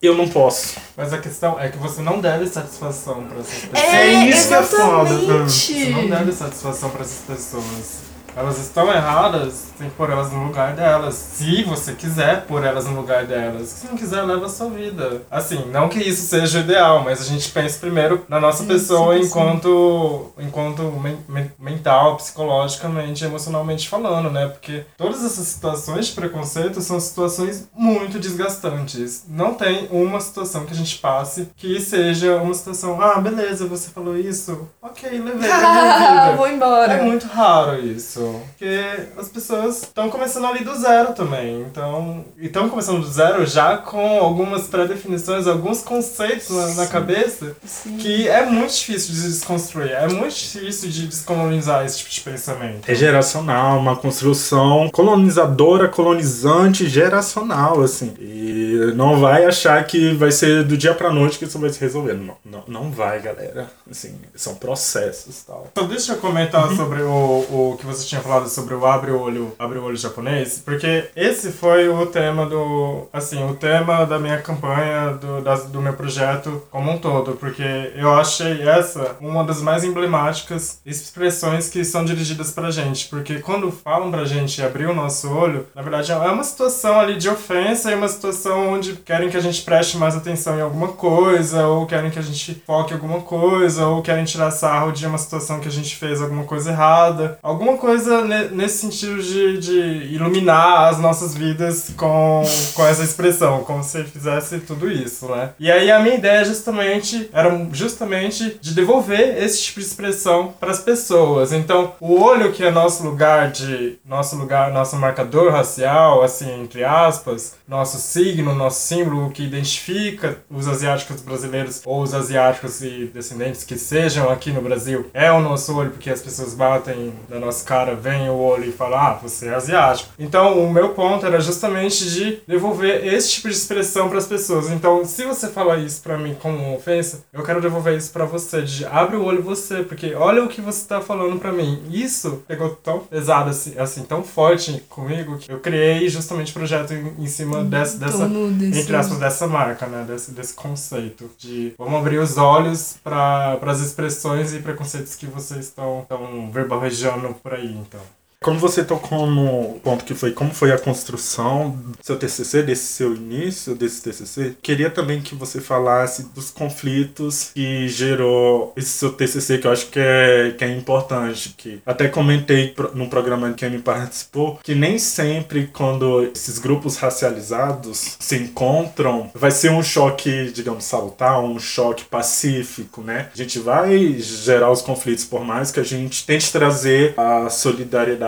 eu não posso. Mas a questão é que você não deve satisfação pra essas pessoas. É isso que é foda. exatamente. Você não deve satisfação pra essas pessoas. Elas estão erradas, tem que pôr elas no lugar delas. Se você quiser pôr elas no lugar delas. Se não quiser, leva a sua vida. Assim, não que isso seja o ideal, mas a gente pensa primeiro na nossa pessoa sim, sim. enquanto, enquanto men- men- mental, psicologicamente, emocionalmente falando, né? Porque todas essas situações de preconceito são situações muito desgastantes. Não tem uma situação que a gente passe que seja uma situação, ah, beleza, você falou isso, ok, levei pra minha vida. Vou embora. É muito raro isso. Porque as pessoas estão começando ali do zero também. Então. E estão começando do zero já com algumas pré-definições, alguns conceitos na, na cabeça Sim. que é muito difícil de desconstruir. É muito difícil de descolonizar esse tipo de pensamento. É geracional, uma construção colonizadora, colonizante, geracional, assim. E não vai achar que vai ser do dia pra noite que isso vai se resolver. Não, não, não vai, galera. Assim, são processos tal. Então deixa eu comentar sobre o, o que você tinha falado sobre o abre o olho, abre o olho japonês, porque esse foi o tema do, assim, o tema da minha campanha, do, das- do meu projeto como um todo, porque eu achei essa uma das mais emblemáticas expressões que são dirigidas pra gente, porque quando falam pra gente abrir o nosso olho, na verdade é uma situação ali de ofensa e uma situação onde querem que a gente preste mais atenção em alguma coisa, ou querem que a gente foque em alguma coisa, ou querem tirar sarro de uma situação que a gente fez alguma coisa errada, alguma coisa coisa ne- nesse sentido de, de iluminar as nossas vidas com, com essa expressão, como se fizesse tudo isso, né? E aí a minha ideia justamente era justamente de devolver esse tipo de expressão para as pessoas. Então, o olho que é nosso lugar de nosso lugar, nosso marcador racial, assim, entre aspas, nosso signo, nosso símbolo que identifica os asiáticos brasileiros ou os asiáticos e descendentes que sejam aqui no Brasil, é o nosso olho porque as pessoas batem na nossa cara, veem o olho e falam: "Ah, você é asiático". Então, o meu ponto era justamente de devolver esse tipo de expressão para as pessoas. Então, se você falar isso para mim como uma ofensa, eu quero devolver isso para você, de abre o olho você, porque olha o que você tá falando para mim. Isso pegou tão pesado assim, assim, tão forte comigo que eu criei justamente projeto em, em cima dessa, dessa entre aspas, dessa marca, né? Desse, desse conceito de vamos abrir os olhos para as expressões e preconceitos que vocês estão verbalejando por aí, então. Como você tocou no ponto que foi como foi a construção do seu TCC, desse seu início desse TCC, queria também que você falasse dos conflitos que gerou esse seu TCC, que eu acho que é, que é importante. Que até comentei no programa que me participou, que nem sempre quando esses grupos racializados se encontram, vai ser um choque, digamos, salutar, um choque pacífico, né? A gente vai gerar os conflitos, por mais que a gente tente trazer a solidariedade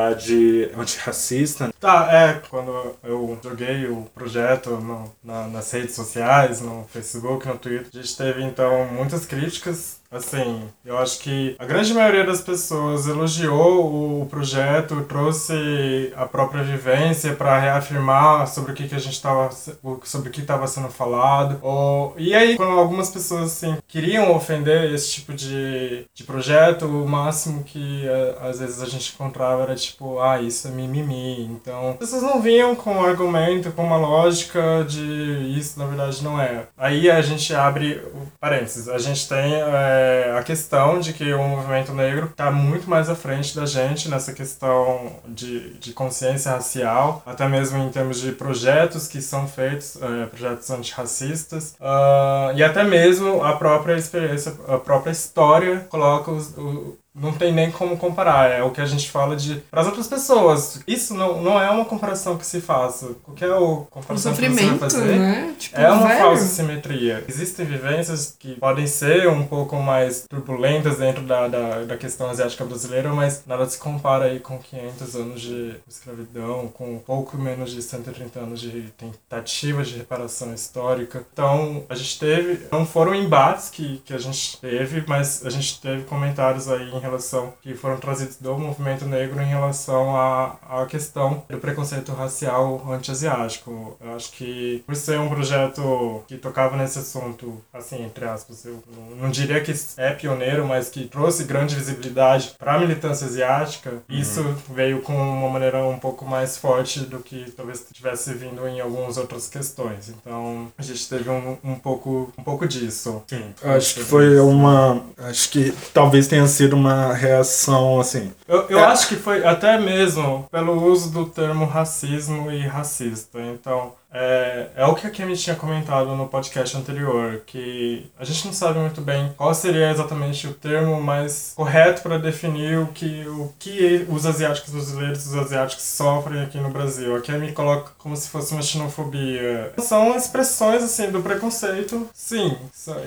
antirracista. Tá, é, quando eu joguei o projeto no- na- nas redes sociais, no Facebook, no Twitter, a gente teve então muitas críticas. Assim, eu acho que a grande maioria das pessoas elogiou o projeto, trouxe a própria vivência para reafirmar sobre o que, que a gente estava sobre o que estava sendo falado. Ou, e aí, quando algumas pessoas assim queriam ofender esse tipo de, de projeto, o máximo que eh, às vezes a gente encontrava era tipo, ah, isso é mimimi. Então, as pessoas não vinham com um argumento, com uma lógica de isso na verdade não é. Aí a gente abre parênteses, a gente tem eh, a questão de que o movimento negro está muito mais à frente da gente nessa questão de, de consciência racial, até mesmo em termos de projetos que são feitos, eh, projetos antirracistas, ah, e até mesmo a própria experiência, a própria história coloca os, não tem nem como comparar, é o que a gente fala de para as outras pessoas. Isso não, não é uma comparação que se faça. Qualquer O comparação que você vai fazer né? Tipo, é uma velho. falsa simetria. Existem vivências que podem ser um pouco mais turbulentas dentro da, da, da questão asiática brasileira, mas nada se compara aí com 500 anos de escravidão, com pouco menos de 130 anos de tentativa de reparação histórica. Então, a gente teve, não foram embates que, que a gente teve, mas a gente teve comentários aí em relação, que foram trazidos do movimento negro em relação à, à questão do preconceito racial anti-asiático. Eu acho que, por ser um projeto que tocava nesse assunto, assim, entre aspas, eu não, não diria que é pioneiro, mas que trouxe grande visibilidade para a militância asiática, isso veio com uma maneira um pouco mais forte do que talvez tivesse vindo em algumas outras questões. Então, a gente teve um, um, pouco, um pouco disso. Sim, acho que foi uma. Acho que talvez tenha sido uma reação assim. Eu, eu É. acho que foi até mesmo pelo uso do termo racismo e racista. Então, é, é o que a Kemi tinha comentado no podcast anterior, que a gente não sabe muito bem qual seria exatamente o termo mais correto para definir o que, o que os asiáticos brasileiros os asiáticos sofrem aqui no Brasil. A Kemi coloca como se fosse uma xenofobia. São expressões, assim, do preconceito, sim.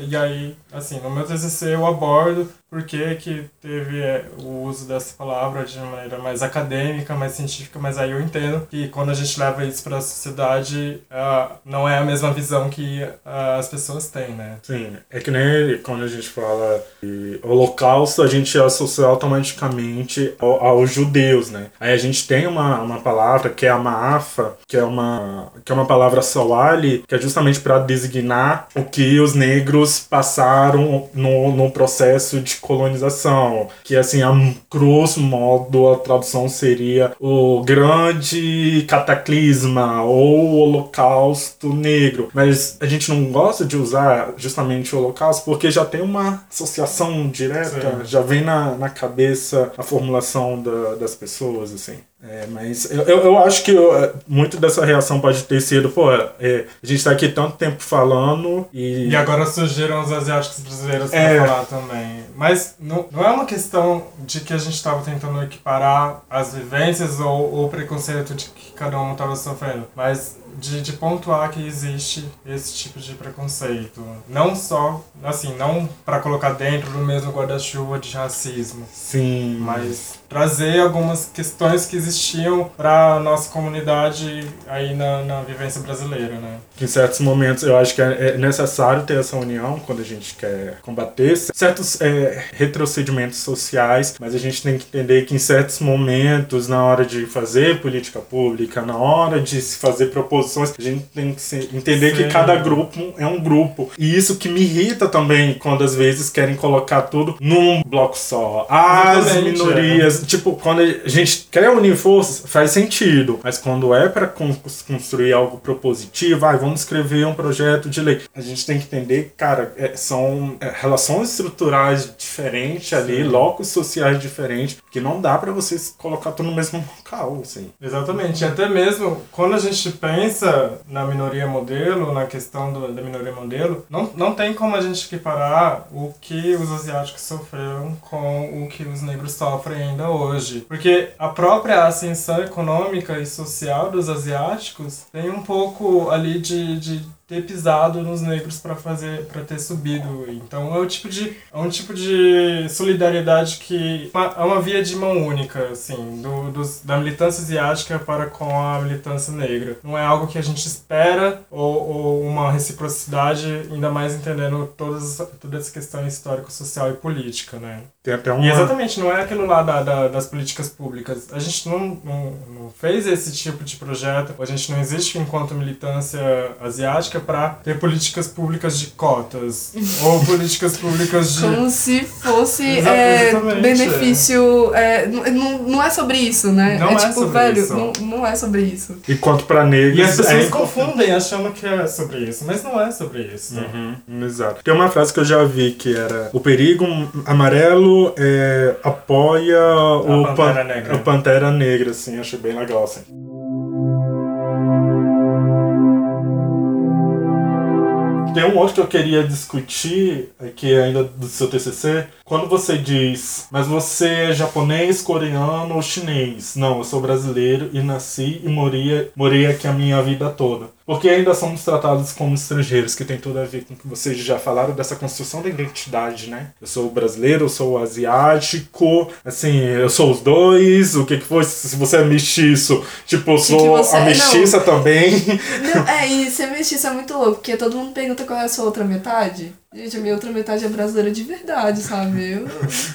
E aí, assim, no meu TCC eu abordo por que que teve é, o uso dessa palavra de maneira mais acadêmica, mais científica, mas aí eu entendo que quando a gente leva isso para a sociedade, uh, não é a mesma visão que uh, as pessoas têm, né? Sim, é que nem quando a gente fala de holocausto, a gente associa automaticamente ao, aos judeus, né? Aí a gente tem uma, uma palavra que é a maafa, que é uma, que é uma palavra sawali, que é justamente para designar o que os negros passaram no, no processo de colonização, que assim, a grosso modo a tradução seria o grande cataclisma ou o holocausto negro. Mas a gente não gosta de usar justamente o holocausto porque já tem uma associação direta, Sim. já vem na, na cabeça a formulação da, das pessoas, assim. É, mas eu, eu, acho que eu, muito dessa reação pode ter sido, pô, é, a gente tá aqui tanto tempo falando e. E agora surgiram os asiáticos brasileiros pra É. falar também. Mas não, não é uma questão de que a gente tava tentando equiparar as vivências ou o preconceito de que cada um tava sofrendo, mas de, de pontuar que existe esse tipo de preconceito. Não só, assim, não para colocar dentro do mesmo guarda-chuva de racismo, Sim, mas trazer algumas questões que existiam para nossa comunidade aí na, na vivência brasileira, né? que em certos momentos eu acho que é é necessário ter essa união quando a gente quer combater certos é, retrocedimentos sociais, mas a gente tem que entender que em certos momentos, na hora de fazer política pública, na hora de se fazer proposições, a gente tem que entender que Sim. cada grupo é um grupo. E isso que me irrita também quando às vezes querem colocar tudo num bloco só. As Exatamente, minorias, tipo, quando a gente quer unir forças, faz sentido. Mas quando é para construir algo propositivo, ah, vamos escrever um projeto de lei. A gente tem que entender, cara, é, são é, relações estruturais diferentes ali, Sim. locos sociais diferentes, que não dá para vocês colocar tudo no mesmo local, assim. Exatamente. E até mesmo quando a gente pensa na minoria modelo, na questão do- da minoria modelo, não, não tem como a gente equiparar o que os asiáticos sofreram com o que os negros sofrem ainda hoje. Porque a própria ascensão econômica e social dos asiáticos tem um pouco ali de, de ter pisado nos negros para fazer para ter subido. Então é o tipo de é um tipo de solidariedade que uma- é uma via de mão única assim do, dos, da militância asiática para com a militância negra. Não é algo que a gente espera ou, ou uma reciprocidade ainda mais entendendo todas toda essa questão histórico social e política né? Tem até uma... e exatamente, não é aquilo lá da, da- das políticas públicas. A gente não, não, não fez esse tipo de projeto, a gente não existe enquanto militância asiática para ter políticas públicas de cotas ou políticas públicas de. Como se fosse é, benefício. é, n- não, não é sobre isso, né? Não é é tipo, sobre velho, isso. Não, não é sobre isso. E quanto para negros... E as pessoas é confundem achando que é sobre isso, mas não é sobre isso. Uhum, exato. Tem uma frase que eu já vi que era o perigo amarelo é, apoia o Pantera pan- Negra. o Pantera Negra, assim, achei bem legal, assim. Tem um outro que eu queria discutir, aqui ainda do seu TCC, quando você diz, mas você é japonês, coreano ou chinês? Não, eu sou brasileiro e nasci e morei, morei aqui a minha vida toda. Porque ainda somos tratados como estrangeiros, que tem tudo a ver com o que vocês já falaram dessa construção da identidade, né? Eu sou brasileiro, eu sou asiático, assim, eu sou os dois, o que que foi? Se você é mestiço, tipo, eu sou você a é? mestiça também. Não, é, e ser mestiço é muito louco, porque todo mundo pergunta qual é a sua outra metade. Gente, a minha outra metade é brasileira de verdade, sabe? Eu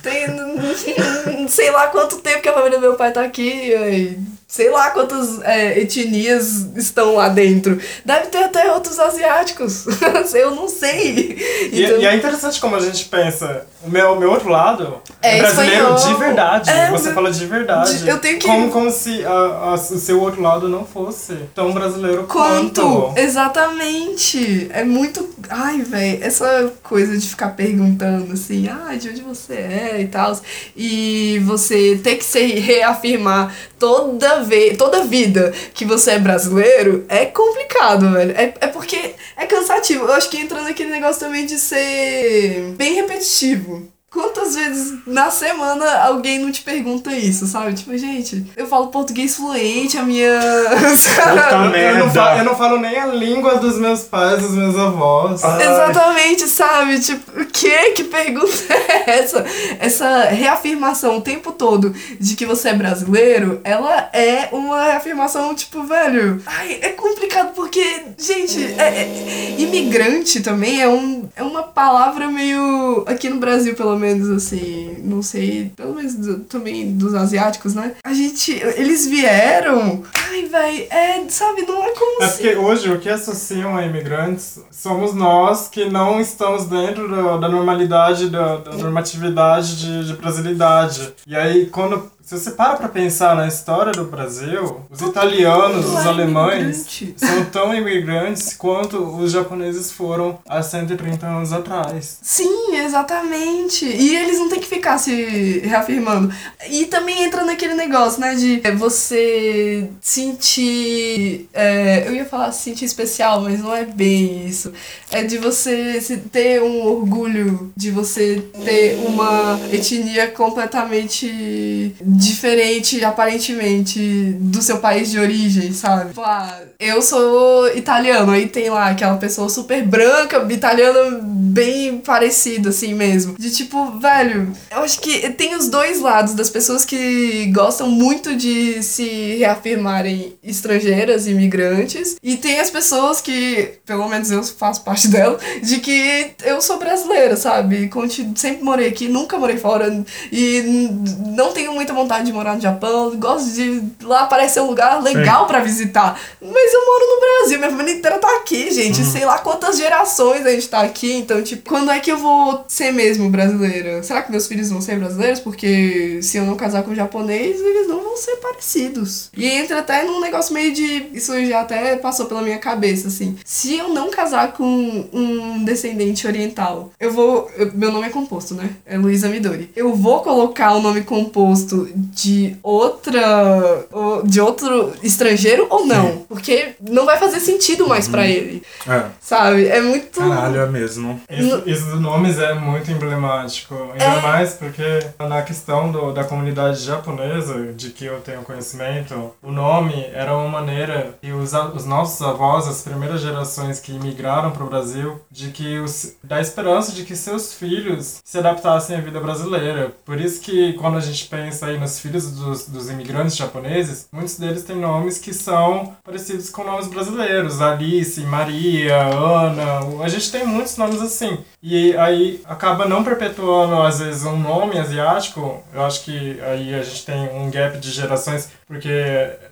tenho. sei lá quanto tempo que a família do meu pai tá aqui. e sei lá quantas é, etnias estão lá dentro. Deve ter até outros asiáticos. eu não sei. E, Então- e é interessante como a gente pensa. O meu, meu outro lado É é, brasileiro espanhol. de verdade. É, Você fala de verdade. de- eu tenho que- Como, como se a- a- o seu outro lado não fosse tão brasileiro Quanto? quanto. Exatamente. É muito. Ai, velho, essa coisa de ficar perguntando assim, ah, de onde você é e tal. E você ter que se reafirmar toda vez, toda vida que você é brasileiro é complicado, velho. É, é porque é cansativo. Eu acho que entra naquele negócio também de ser bem repetitivo. Quantas vezes na semana alguém não te pergunta isso, sabe? Tipo, gente, eu falo português fluente, a minha. Puta Eu não, merda. falo, eu não falo nem a língua dos meus pais, dos meus avós. Ah. Exatamente, sabe? Tipo, o que? Que pergunta é essa? Essa reafirmação o tempo todo de que você é brasileiro, ela é uma reafirmação, tipo, velho. Ai, é complicado porque, gente, é- é- imigrante também é, um, é uma palavra meio. Aqui no Brasil, pelo menos, assim, não sei, pelo menos do- também dos asiáticos, né? A gente. Eles vieram. Ai, velho, é, sabe, não é como É se. porque hoje o que associam a imigrantes somos nós que não estamos dentro da, da normalidade, da, da normatividade de, de brasilidade. E aí, quando se você para pra pensar na história do Brasil, os italianos, mundo os é alemães imigrante. são tão imigrantes quanto os japoneses foram há 130 anos atrás. Sim, exatamente. E eles não têm que ficar se reafirmando. E também entra naquele negócio, né, de é, você sentir. é, eu ia falar sentir especial, mas não é bem isso. É de você ter um orgulho, de você ter uma etnia completamente diferente, aparentemente, do seu país de origem, sabe? Tipo, ah, eu sou italiano, aí tem lá aquela pessoa super branca, italiana bem parecida, assim mesmo. De tipo, velho, eu acho que tem os dois lados das pessoas que gostam muito de se reafirmarem estrangeiras, imigrantes, e tem as pessoas que, pelo menos eu faço parte dela, de que eu sou brasileira, sabe? Sempre morei aqui, nunca morei fora, e não tenho muita vontade de morar no Japão, gosto de lá parecer um lugar legal pra visitar. Mas eu moro no Brasil, minha família inteira tá aqui, gente. Sei lá quantas gerações a gente tá aqui. Então, tipo, quando é que eu vou ser mesmo brasileira? Será que meus filhos vão ser brasileiros? Porque se eu não casar com japonês, eles não vão ser parecidos. E entra até num negócio meio de. Isso já até passou pela minha cabeça, assim. Se eu não casar com um descendente oriental, eu vou. eu- meu nome é composto, né? É Luísa Midori. Eu vou colocar o nome composto de outra. ou- de outro estrangeiro ou não? Porque não vai fazer sentido mais pra ele. É. Sabe? É muito. Caralho, é mesmo. Isso, isso dos nomes é muito emblemático. Ainda É. mais porque na questão do, da comunidade japonesa, de que eu tenho conhecimento, o nome era uma maneira que os, a- os nossos avós, as primeiras gerações que imigraram para o Brasil, de que os, da esperança de que seus filhos se adaptassem à vida brasileira. Por isso que quando a gente pensa nos filhos dos, dos imigrantes japoneses, muitos deles têm nomes que são parecidos com nomes brasileiros. Alice, Maria, Ana. A gente tem muitos nomes assim. E aí acaba não perpetuando, às vezes, um nome asiático. Eu acho que aí a gente tem um gap de gerações, porque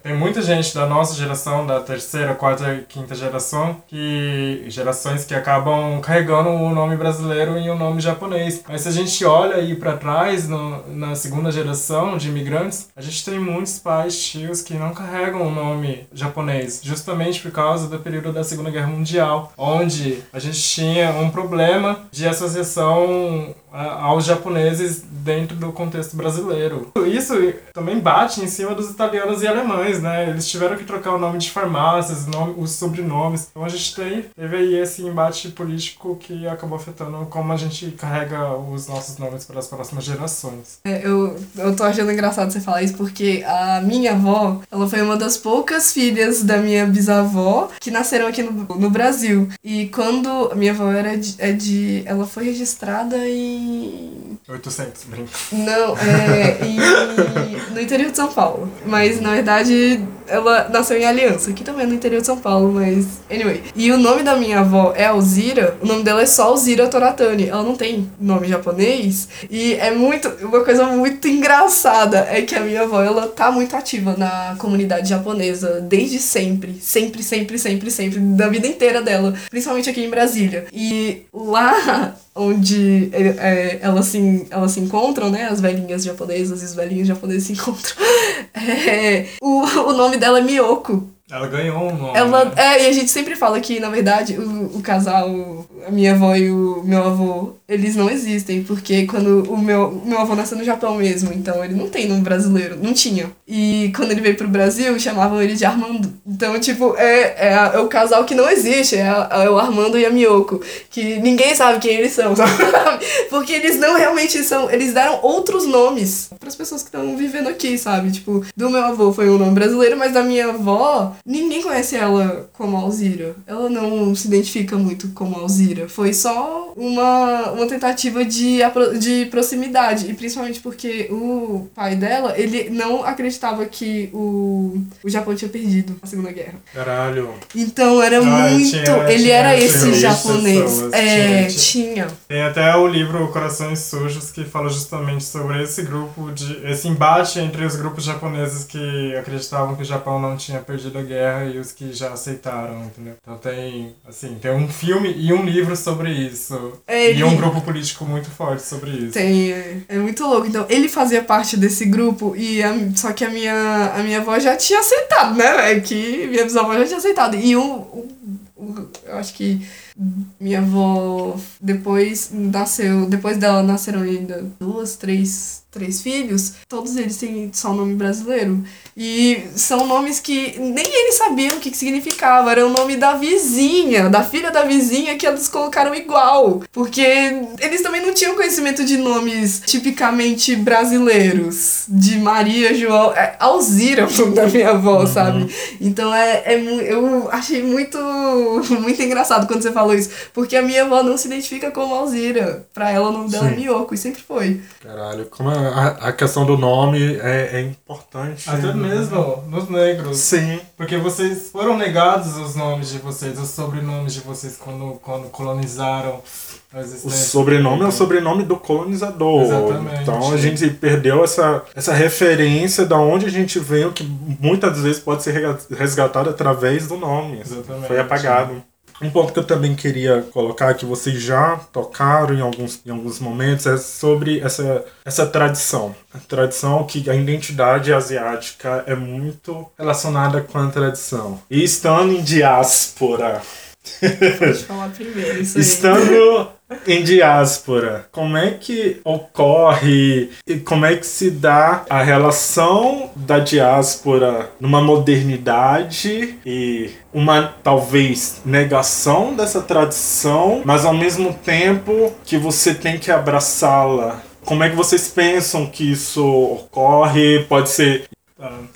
tem muita gente da nossa geração, da terceira, quarta, quinta geração, que gerações que acabam carregando o nome brasileiro e o nome japonês. Mas se a gente olha aí para trás, no, na segunda geração de imigrantes, a gente tem muitos pais, tios que não carregam o nome japonês, justamente por causa do período da Segunda Guerra Mundial, onde a gente tinha um problema de associação a- aos japoneses dentro do contexto brasileiro. Isso também bate em cima dos italianos e alemães, né? Eles tiveram que trocar o nome de farmácias, nome, os sobrenomes. Então a gente tem, teve aí esse embate político que acabou afetando como a gente carrega os nossos nomes para as próximas gerações. É, eu, eu tô achando engraçado você falar isso porque a minha avó, ela foi uma das poucas filhas da minha bisavó que nasceram aqui no, no Brasil. E quando a minha avó era de, é de. Ela foi registrada em. 800, brinca. Não, é em, no interior de São Paulo. Mas na verdade ela nasceu em Aliança, que também é no interior de São Paulo, mas. Anyway. E o nome da minha avó é Alzira, o nome dela é só Alzira Toratani. Ela não tem nome japonês. E é muito. Uma coisa muito engraçada é que a minha avó, ela tá muito ativa na comunidade japonesa desde sempre. Sempre, sempre, sempre, sempre. Da vida inteira dela. Principalmente aqui em Brasília. E lá onde é, elas, se, elas se encontram, né? As velhinhas japonesas e os velhinhos japoneses se encontram. É, o, o nome dela é Miyoko. Ela ganhou um nome. Ela, né? é, e a gente sempre fala que, na verdade, o, o casal, a minha avó e o meu avô, eles não existem, porque quando o meu, meu avô nasceu no Japão mesmo, então ele não tem nome brasileiro, não tinha. E quando ele veio pro Brasil, chamavam ele de Armando. Então, tipo, é, é, é o casal que não existe, é, a- é o Armando e a Miyoko, que ninguém sabe quem eles são, sabe? Porque eles não realmente são, eles deram outros nomes para as pessoas que estão vivendo aqui, sabe? Tipo, do meu avô foi um nome brasileiro, mas da minha avó, ninguém conhece ela como Alzira. Ela não se identifica muito como Alzira. Foi só uma, uma tentativa de, de proximidade. E principalmente porque o pai dela, ele não acreditava que o, o Japão tinha perdido a Segunda Guerra. Caralho. Então era Ah, muito. tinha- ele tinha era esse japonês. É, tinha-. Tem até o livro Corações Sujos que fala justamente sobre esse grupo de esse embate entre os grupos japoneses que acreditavam que o Japão não tinha perdido a guerra guerra e os que já aceitaram, entendeu? Então tem, assim, tem um filme e um livro sobre isso. É, E um ele- grupo político muito forte sobre isso. Tem, é, é muito louco. Então, ele fazia parte desse grupo, e a- só que a minha, a minha avó já tinha aceitado, né, velho? Que minha bisavó já tinha aceitado. E o, o, o- eu acho que minha avó depois nasceu, depois dela nasceram ainda duas, três, três filhos, todos eles têm só nome brasileiro. E são nomes que nem eles sabiam o que, que significava, era o nome da vizinha, da filha da vizinha que eles colocaram igual. Porque eles também não tinham conhecimento de nomes tipicamente brasileiros. De Maria, João, é Alzira, o nome da minha avó, sabe? Então é, é eu achei muito, muito engraçado quando você falou isso. Porque a minha avó não se identifica como Alzira. Pra ela o nome dela é Sim. Miyoko, e sempre foi. Caralho, como a, a questão do nome é, é importante. Até mesmo nos negros. Sim. Porque vocês foram negados os nomes de vocês, os sobrenomes de vocês quando, quando colonizaram a O existência. sobrenome é o sobrenome do colonizador. Exatamente. Então a gente perdeu essa, essa referência da onde a gente veio, que muitas vezes pode ser resgatado através do nome. Exatamente. Foi apagado. Um ponto que eu também queria colocar, que vocês já tocaram em alguns, em alguns momentos, é sobre essa, essa tradição. A tradição que a identidade asiática é muito relacionada com a tradição. E estando em diáspora, Pode falar primeiro isso aí. Estando em diáspora, como é que ocorre e como é que se dá a relação da diáspora numa modernidade e uma talvez negação dessa tradição, mas ao mesmo tempo que você tem que abraçá-la? Como é que vocês pensam que isso ocorre? Pode ser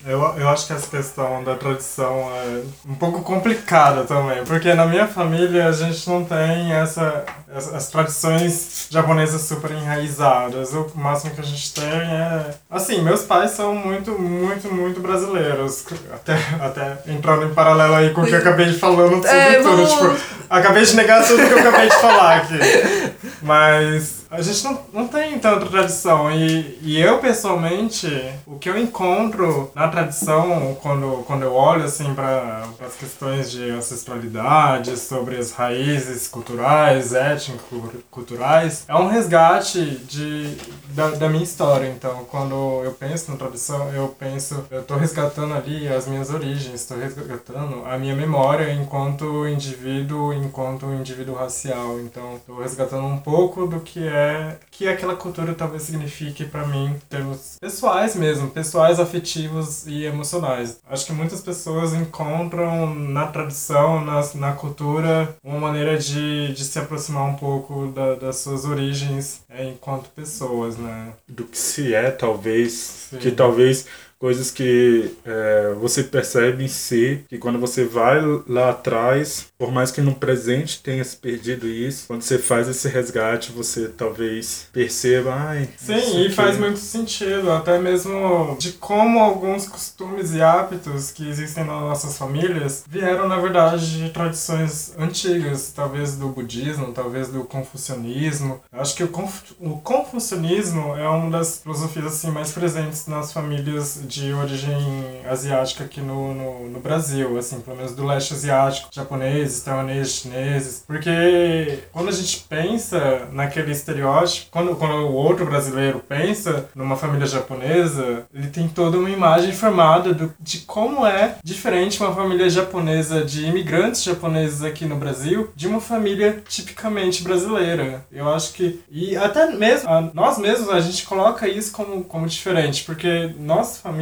Eu, eu acho que essa questão da tradição é um pouco complicada também, porque na minha família a gente não tem essa, essa- as tradições japonesas super enraizadas. O máximo que a gente tem é. Assim, meus pais são muito, muito, muito brasileiros. Até, até entrando em paralelo aí com o que eu acabei de falando sobre É, tudo. vamos- Tipo, acabei de negar tudo que eu acabei de falar aqui. Mas a gente não, não tem tanta tradição. E, e eu, pessoalmente, o que eu encontro na tradição, quando, quando eu olho assim para as questões de ancestralidade, sobre as raízes culturais, étnico-culturais, é um resgate de, da, da minha história. Então, quando eu penso na tradição, eu penso, eu estou resgatando ali as minhas origens, estou resgatando a minha memória enquanto indivíduo, enquanto indivíduo racial. Então, estou resgatando um pouco do que é que aquela cultura talvez signifique para mim, em termos pessoais mesmo, pessoais, afetivos e emocionais. Acho que muitas pessoas encontram na tradição, na, na cultura, uma maneira de, de se aproximar um pouco da- das suas origens é, enquanto pessoas, né? do que se é, talvez, Sim. que talvez coisas que é, você percebe em si, que quando você vai lá atrás, por mais que no presente tenha se perdido isso, quando você faz esse resgate, você talvez perceba, ai, Sim, e faz muito sentido, até mesmo de como alguns costumes e hábitos que existem nas nossas famílias vieram, na verdade, de tradições antigas, talvez do budismo, talvez do confucionismo. Eu acho que o, conf o confucionismo é uma das filosofias assim, mais presentes nas famílias de origem asiática aqui no, no, no Brasil, assim, pelo menos do leste asiático, japoneses, taiwaneses, chineses, porque quando a gente pensa naquele estereótipo, quando, quando o outro brasileiro pensa numa família japonesa, ele tem toda uma imagem formada do, de como é diferente uma família japonesa de imigrantes japoneses aqui no Brasil de uma família tipicamente brasileira. Eu acho que e até mesmo a- nós mesmos a gente coloca isso como, como diferente, porque nossa família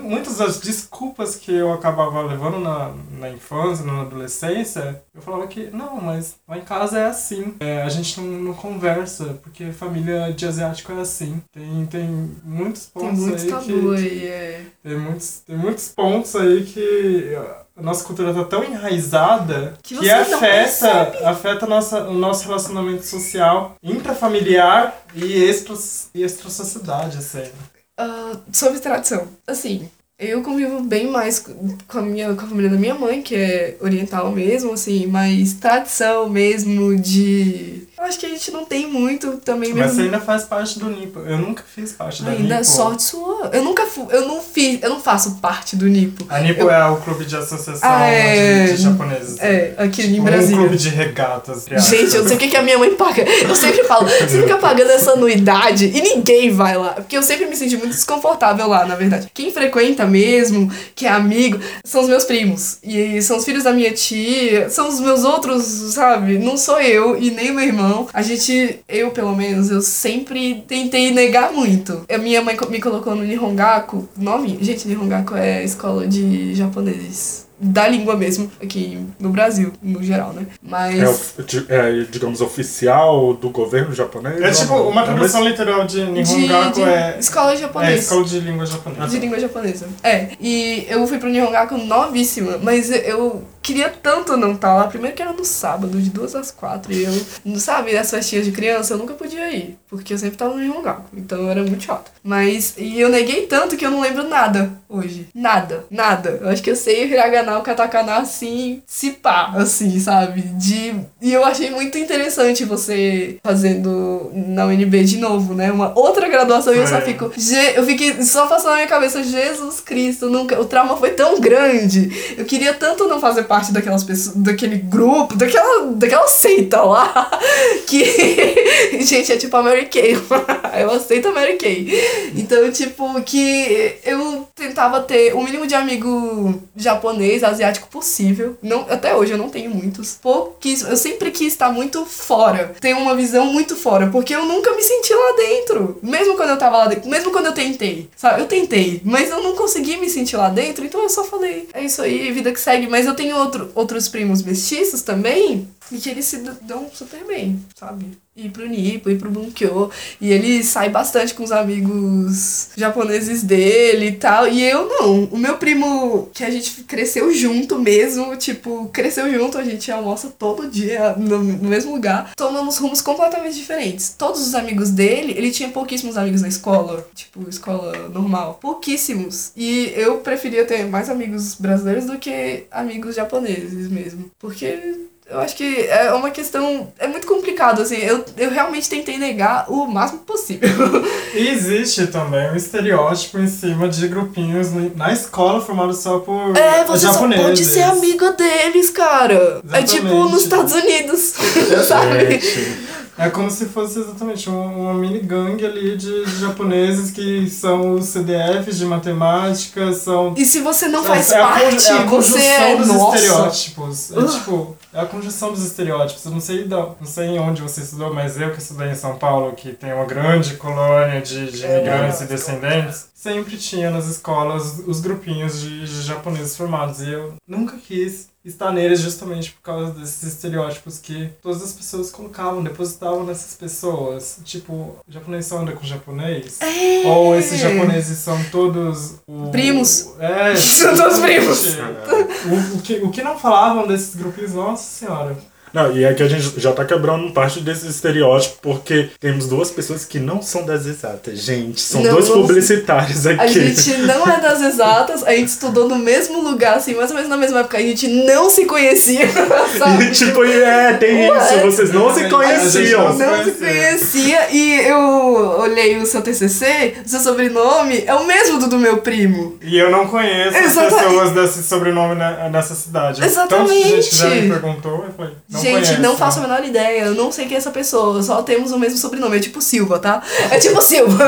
Muitas das desculpas que eu acabava levando na, na infância, na adolescência, eu falava que, não, mas lá em casa é assim. É, a gente não, não conversa, porque família de asiático é assim. Tem, tem muitos Tem pontos muitos aí tabu que... aí, é. Tem muitos, tem muitos pontos aí que a nossa cultura tá tão enraizada Que que, afeta, afeta nossa, o nosso relacionamento social, intrafamiliar e extra, e extra-sociedade, assim. Ah, sobre tradição. Assim, eu convivo bem mais co- com a, minha, com a família da minha mãe, que é oriental mesmo, assim, mas tradição mesmo de. Acho que a gente não tem muito também Mas mesmo. você ainda faz parte do Nipo. Eu nunca fiz parte da Ainda Nipo. sorte sua. Eu nunca fui, eu não fiz, eu não faço parte do Nipo. A Nipo Eu- é o clube de associação Ah, é. de, de japoneses. É, aqui em Tipo, Um Brasília. clube de regatas. aspas. Gente, eu não sei o que, que a minha mãe paga. Eu sempre falo, você fica pagando essa anuidade e ninguém vai lá. Porque eu sempre me senti muito desconfortável lá, na verdade. Quem frequenta mesmo, que é amigo, são os meus primos. E são os filhos da minha tia, são os meus outros, sabe? Não sou eu e nem meu irmão. A gente, eu pelo menos, eu sempre tentei negar muito. A minha mãe me colocou no Nihongaku. Nome? Gente, Nihongaku é escola de japoneses. Da língua mesmo, aqui no Brasil, no geral, né? Mas. É, é, digamos, oficial do governo japonês? É tipo, uma é tradução literal de de, Nihongaku de é... escola É japonesa. escola de língua japonesa. de língua japonesa. É, e eu fui pro Nihongaku novíssima, mas eu queria tanto não estar lá. Primeiro que era no sábado, de duas às quatro, e eu, sabe, as festinhas de criança, eu nunca podia ir, porque eu sempre tava no Nihongaku, então era muito chato. Mas, e eu neguei tanto que eu não lembro nada hoje. Nada, nada. Eu acho que eu sei hiragana, o katakana, assim, se pá, assim, sabe? De... E eu achei muito interessante você fazendo na UNB de novo, né? Uma outra graduação e eu só É. fico... "Je-" Eu fiquei só passando na minha cabeça, Jesus Cristo, nunca... o trauma foi tão grande. Eu queria tanto não fazer parte daquelas pessoas, daquele grupo, daquela, daquela seita lá, que, gente, é tipo a Mary Kay. eu aceito a Mary Kay. Então, tipo, que eu tentava ter o mínimo de amigo japonês, asiático possível. Não, até hoje eu não tenho muitos. Pouquíssimos. Eu sempre quis estar muito fora. Ter uma visão muito fora. Porque eu nunca me senti lá dentro. Mesmo quando eu tava lá dentro. Mesmo quando eu tentei. Sabe? Eu tentei. Mas eu não consegui me sentir lá dentro. Então eu só falei, é isso aí, vida que segue. Mas eu tenho outro, outros primos mestiços também. E que eles se dão super bem, sabe? Ir pro Nipo, ir pro Bunkyo. E ele sai bastante com os amigos japoneses dele e tal. E eu não. O meu primo, que a gente cresceu junto mesmo, tipo, cresceu junto, a gente almoça todo dia no, no mesmo lugar. Tomamos rumos completamente diferentes. Todos os amigos dele, ele tinha pouquíssimos amigos na escola, tipo, escola normal. Pouquíssimos. E eu preferia ter mais amigos brasileiros do que amigos japoneses mesmo. Porque eu acho que é uma questão. É muito complicado, assim. Eu, eu realmente tentei negar o máximo possível. E existe também um estereótipo em cima de grupinhos na escola formados só por É, você japoneses. só pode ser amigo deles, cara. É Exatamente. tipo nos Estados Unidos, sabe? É como se fosse exatamente um- uma mini gangue ali de, de japoneses que são os CDFs de matemática, são. E se você não faz é a, con- parte, é a você conjunção é. dos Nossa. estereótipos. É Uh. tipo, é a conjunção dos estereótipos. Eu não sei, da, não sei onde você estudou, mas eu que estudei em São Paulo, que tem uma grande colônia de, de É, imigrantes e não, descendentes, sempre tinha nas escolas os grupinhos de, de japoneses formados. E eu nunca quis estar neles justamente por causa desses estereótipos que todas as pessoas colocavam, depositavam nessas pessoas. Tipo, japonês só anda com japonês? É. Ou esses japoneses são todos. O, Primos. É, São todos primos. O, o, que, o que não falavam desses grupinhos, nossa senhora. Não, e é que a gente já tá quebrando parte desse estereótipo, porque temos duas pessoas que não são das exatas. Gente, são Não, dois publicitários aqui. A gente não é das exatas, a gente estudou no mesmo lugar, assim, mais ou menos na mesma época. A gente não se conhecia, sabe? E tipo, é, tem Ué. isso, vocês não se A gente conheciam. não- Não se conhecia e eu olhei o seu TCC, o seu sobrenome é o mesmo do do meu primo. E eu não conheço as Exatamente. pessoas desse sobrenome na- nessa cidade. Tanto Exatamente. gente que já me perguntou, eu falei, não Gente, não faço a menor ideia, eu não sei quem é essa pessoa, só temos o mesmo sobrenome, é tipo Silva, tá? É tipo Silva.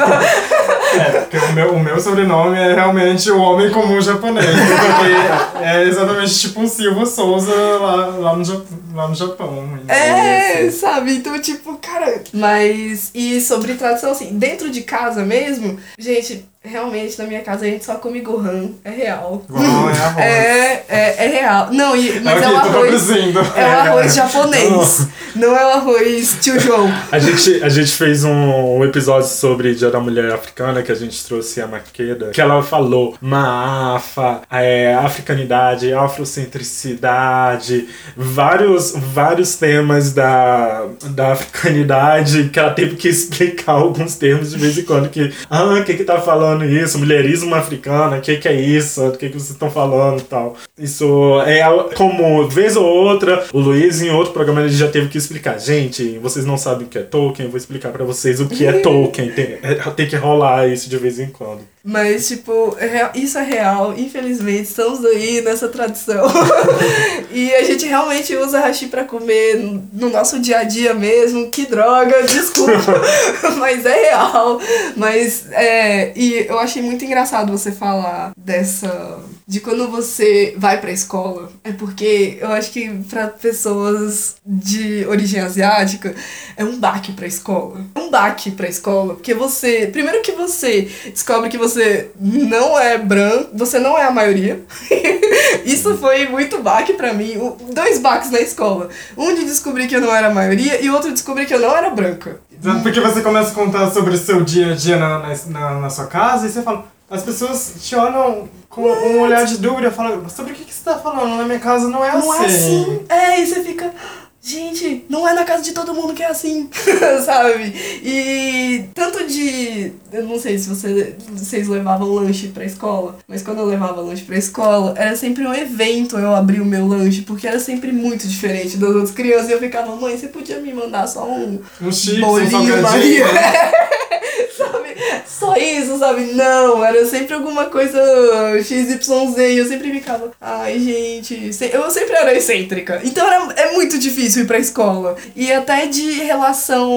É, porque o meu, o meu sobrenome é realmente o homem comum japonês. Porque é exatamente tipo um Silva Souza lá, lá, no, lá no Japão. É, sabe? Então, tipo, cara. Mas, e sobre tradição, assim, dentro de casa mesmo, gente, realmente na minha casa a gente só come gohan, é real. Gohan é arroz. É, é, é real. Não, e, mas é, o o que tô arroz. É o arroz japonês. Não é o arroz tio João. A gente, a gente fez um, um episódio sobre Dia da Mulher Africana, que a gente trouxe a Maqueda, que ela falou Maafa, é, africanidade, afrocentricidade, vários, vários temas da, da africanidade, que ela teve que explicar alguns termos de vez em quando, que, ah, o que que tá falando isso? Mulherismo africano, o que que é isso? O que que vocês estão falando e tal. Isso é como, vez ou outra, o Luiz em outro programa ele já teve que explicar. Gente, vocês não sabem o que é Tolkien, eu vou explicar pra vocês o que é Tolkien. Tem, é, tem que rolar isso de vez em quando. Mas, tipo, é isso é real. Infelizmente, estamos aí nessa tradição. e a gente realmente usa hashi pra comer no nosso dia a dia mesmo. Que droga, desculpa. Mas é real. Mas, é... E eu achei muito engraçado você falar dessa... De quando você vai pra escola. É porque eu acho que pra pessoas de origem asiática, é um baque pra escola. É um baque pra escola. Porque você... Primeiro que você descobre que você não é branco, você não é a maioria. Isso foi muito baque pra mim. Dois baques na escola. Um de descobrir que eu não era a maioria e outro de descobrir que eu não era branca. Porque você começa a contar sobre o seu dia a dia na, na, na sua casa e você fala. As pessoas te olham com um olhar de dúvida e falam, sobre o que, que você tá falando? Na minha casa não é Não assim. é assim. É, e você fica. Gente, não é na casa de todo mundo que é assim, sabe? E tanto de. Eu não sei se você, vocês levavam lanche pra escola, mas quando eu levava lanche pra escola, era sempre um evento eu abrir o meu lanche, porque era sempre muito diferente das outras crianças. E eu ficava, mãe, você podia me mandar só um Um chips, um bolinho salgadinho. Maria? Só isso, sabe? Não, era sempre alguma coisa XYZ e eu sempre ficava, ai gente, eu sempre era excêntrica. Então era, é muito difícil ir pra escola. E até de relação.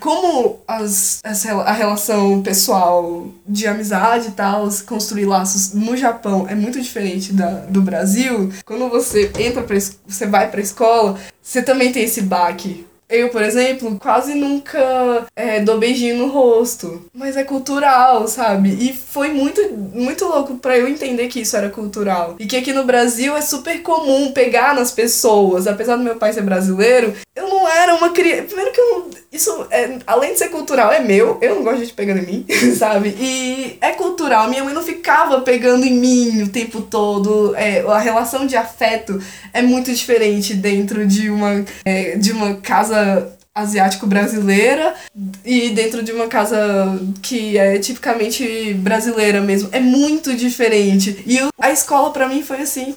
Como as, a relação pessoal de amizade e tal, construir laços no Japão é muito diferente da, do Brasil. Quando você entra pra, você vai pra escola, você também tem esse baque. Eu, por exemplo, quase nunca é, dou beijinho no rosto. Mas é cultural, sabe? E foi muito, muito louco pra eu entender que isso era cultural. E que aqui no Brasil é super comum pegar nas pessoas. Apesar do meu pai ser brasileiro, eu não era uma criança. Primeiro que eu não. Isso, é, além de ser cultural, é meu. Eu não gosto de gente pegando em mim, sabe? E é cultural. Minha mãe não ficava pegando em mim o tempo todo. É, a relação de afeto é muito diferente dentro de uma, é, de uma casa asiático-brasileira e dentro de uma casa que é tipicamente brasileira mesmo. É muito diferente. E eu- a escola pra mim foi assim.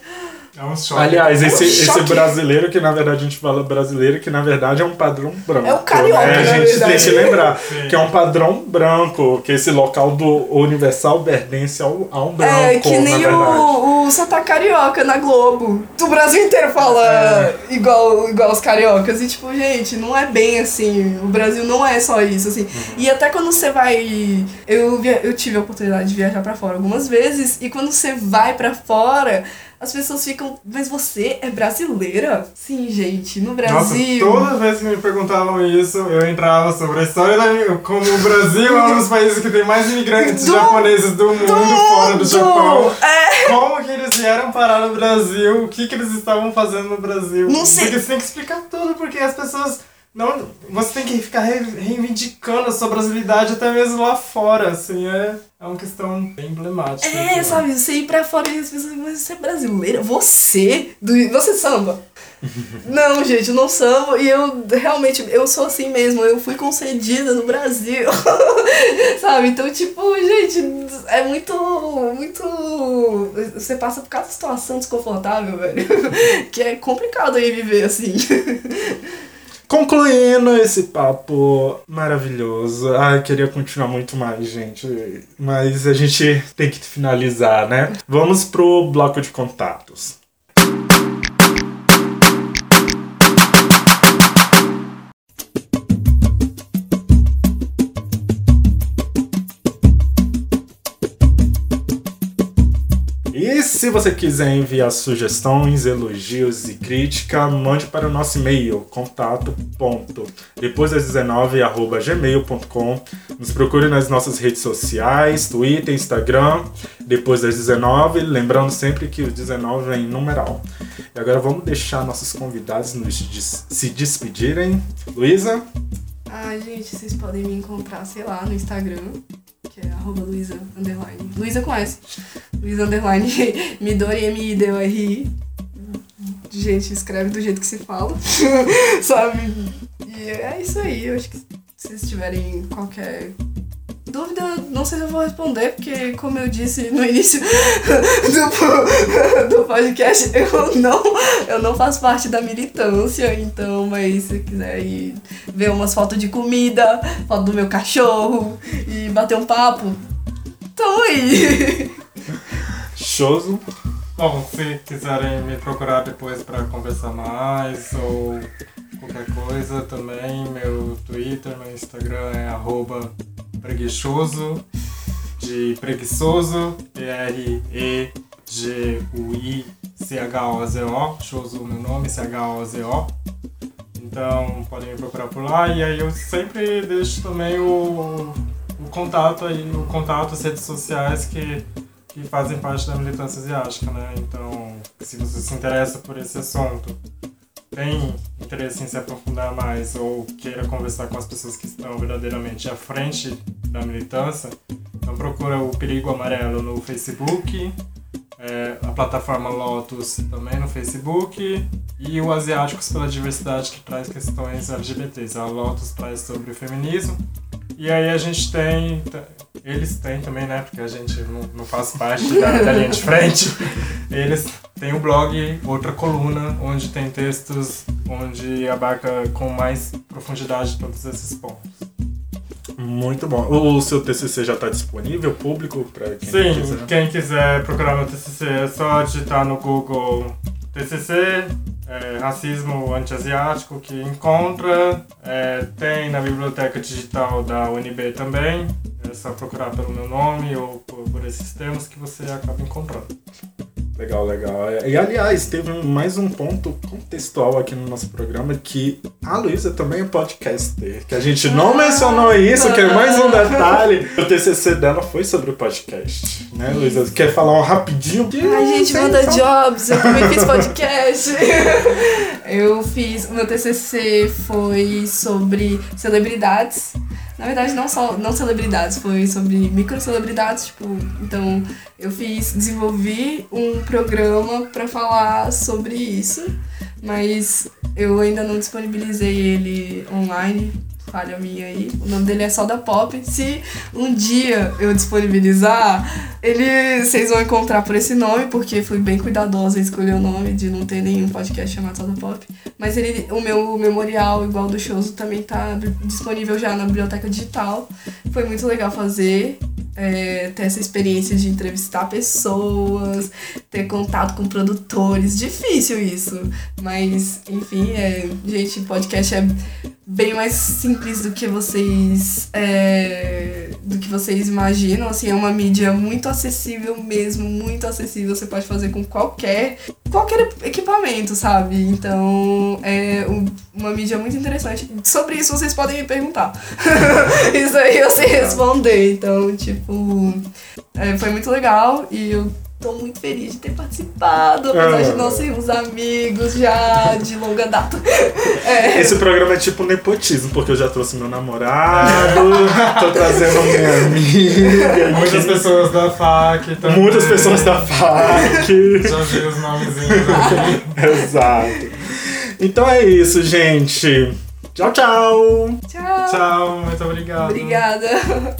É um choque. Aliás, esse, um esse choque. brasileiro, que na verdade a gente fala brasileiro, que na verdade é um padrão branco. É o carioca, né? A na gente tem que lembrar Sim. que é um padrão branco, que esse local do universal pertence ao, a um branco. é que nem na verdade. o, o sotaque carioca na Globo. O Brasil inteiro fala igual, igual os cariocas. E tipo, gente, não é bem assim. O Brasil não é só isso, assim. E até quando você vai. Eu, via- eu tive a oportunidade de viajar pra fora algumas vezes. E quando você vai pra fora. As pessoas ficam, mas você é brasileira? Sim, gente, no Nossa, Brasil. toda vez que me perguntavam isso, eu entrava sobre a história da. Como o Brasil é um dos países que tem mais imigrantes Do- japoneses do mundo, fora do! Japão. É, Como que eles vieram parar no Brasil? O que que eles estavam fazendo no Brasil? Não sei. Porque você tem que explicar tudo, porque as pessoas... Não, você tem que ficar re- reivindicando a sua brasilidade até mesmo lá fora, assim, é, é uma questão bem emblemática. É, assim. sabe, você ir pra fora e as pessoas mas você é brasileira? Você? Do, você samba? não, gente, eu não samba e eu realmente, eu sou assim mesmo, eu fui concedida no Brasil, sabe? Então, tipo, gente, é muito, muito... Você passa por cada situação desconfortável, velho, que é complicado aí viver assim. Concluindo esse papo maravilhoso. Ai, queria continuar muito mais, gente. Mas a gente tem que finalizar, né? Vamos pro bloco de contatos. Se você quiser enviar sugestões, elogios e crítica, mande para o nosso e-mail, contato ponto, depois das 19, arroba gmail.com. Nos procure nas nossas redes sociais, Twitter, Instagram, depois das 19, lembrando sempre que o 19 é em numeral. E agora vamos deixar nossos convidados des- se despedirem. Luísa? Ai, gente, vocês podem me encontrar, sei lá, no Instagram, que é arroba Luísa Underline. Luísa conhece. Luísa Underline Midori M-I-D-O-R-I. Gente, escreve do jeito que se fala. Sabe? E é isso aí. Eu acho que se vocês tiverem qualquer Dúvida, não sei se eu vou responder, porque como eu disse no início do, do podcast, eu não, eu não faço parte da militância, então, mas se quiser ir ver umas fotos de comida, foto do meu cachorro e bater um papo, tamo aí. Shows. Bom, se quiserem me procurar depois para conversar mais ou qualquer coisa também, meu Twitter, meu Instagram é arroba preguiçoso, de preguiçoso, P-R-E-G-U-I-C-H-O-Z-O, Choso meu nome, C-H-O-Z-O. Então podem me procurar por lá e aí eu sempre deixo também o, o contato aí, o contato, as redes sociais que que fazem parte da militância asiática, né? Então, se você se interessa por esse assunto, tem interesse em se aprofundar mais ou queira conversar com as pessoas que estão verdadeiramente à frente da militância, então procura o Perigo Amarelo no Facebook, é, a plataforma Lotus também no Facebook e o Asiáticos pela Diversidade que traz questões LGBTs. A Lotus traz sobre o feminismo e aí a gente tem eles têm também, né? Porque a gente não, não faz parte da, da linha de frente. Eles têm o blog, outra coluna, onde tem textos onde abarca com mais profundidade todos esses pontos. Muito bom. O seu TCC já está disponível, público, para quem Sim, quiser? quem quiser procurar meu TCC é só digitar no Google TCC, é, racismo anti-asiático que encontra. É, tem na biblioteca digital da UNB também. É só procurar pelo meu nome ou por, por esses termos que você acaba encontrando. Legal, legal. E aliás, teve mais um ponto contextual aqui no nosso programa que a Luísa também é podcaster. Que a gente não mencionou isso, que é mais um detalhe. O TCC dela foi sobre o podcast, né, Luísa? Quer falar um rapidinho? A gente manda então. jobs, eu também fiz podcast. eu fiz. O meu TCC foi sobre celebridades. Na verdade, não só não celebridades, foi sobre microcelebridades. Tipo, então eu fiz, desenvolvi um programa pra falar sobre isso, mas eu ainda não disponibilizei ele online. Falha minha aí. O nome dele é Soda Pop. Se um dia eu disponibilizar, ele vocês vão encontrar por esse nome, porque fui bem cuidadosa em escolher o nome de não ter nenhum podcast chamado Soda Pop. Mas ele, o meu memorial, igual do Shows, também tá disponível já na biblioteca digital. Foi muito legal fazer. é, ter essa experiência de entrevistar pessoas, ter contato com produtores. Difícil isso. Mas, enfim, é, gente, podcast é bem mais simples do que vocês é, do que vocês imaginam assim é uma mídia muito acessível mesmo muito acessível você pode fazer com qualquer qualquer equipamento sabe? Então é um- uma mídia muito interessante. Sobre isso vocês podem me perguntar. Isso aí eu sei responder então tipo é, foi muito legal e eu tô muito feliz de ter participado apesar de não sermos amigos já de longa data é, Esse programa é tipo nepotismo, porque eu já trouxe meu namorado, tô trazendo minha amiga. Muitas pessoas da FAC também. Muitas pessoas da FAC. Já vi os nomezinhos aqui. Exato. Então é isso, gente. Tchau, tchau. tchau Tchau, muito obrigado. Obrigada.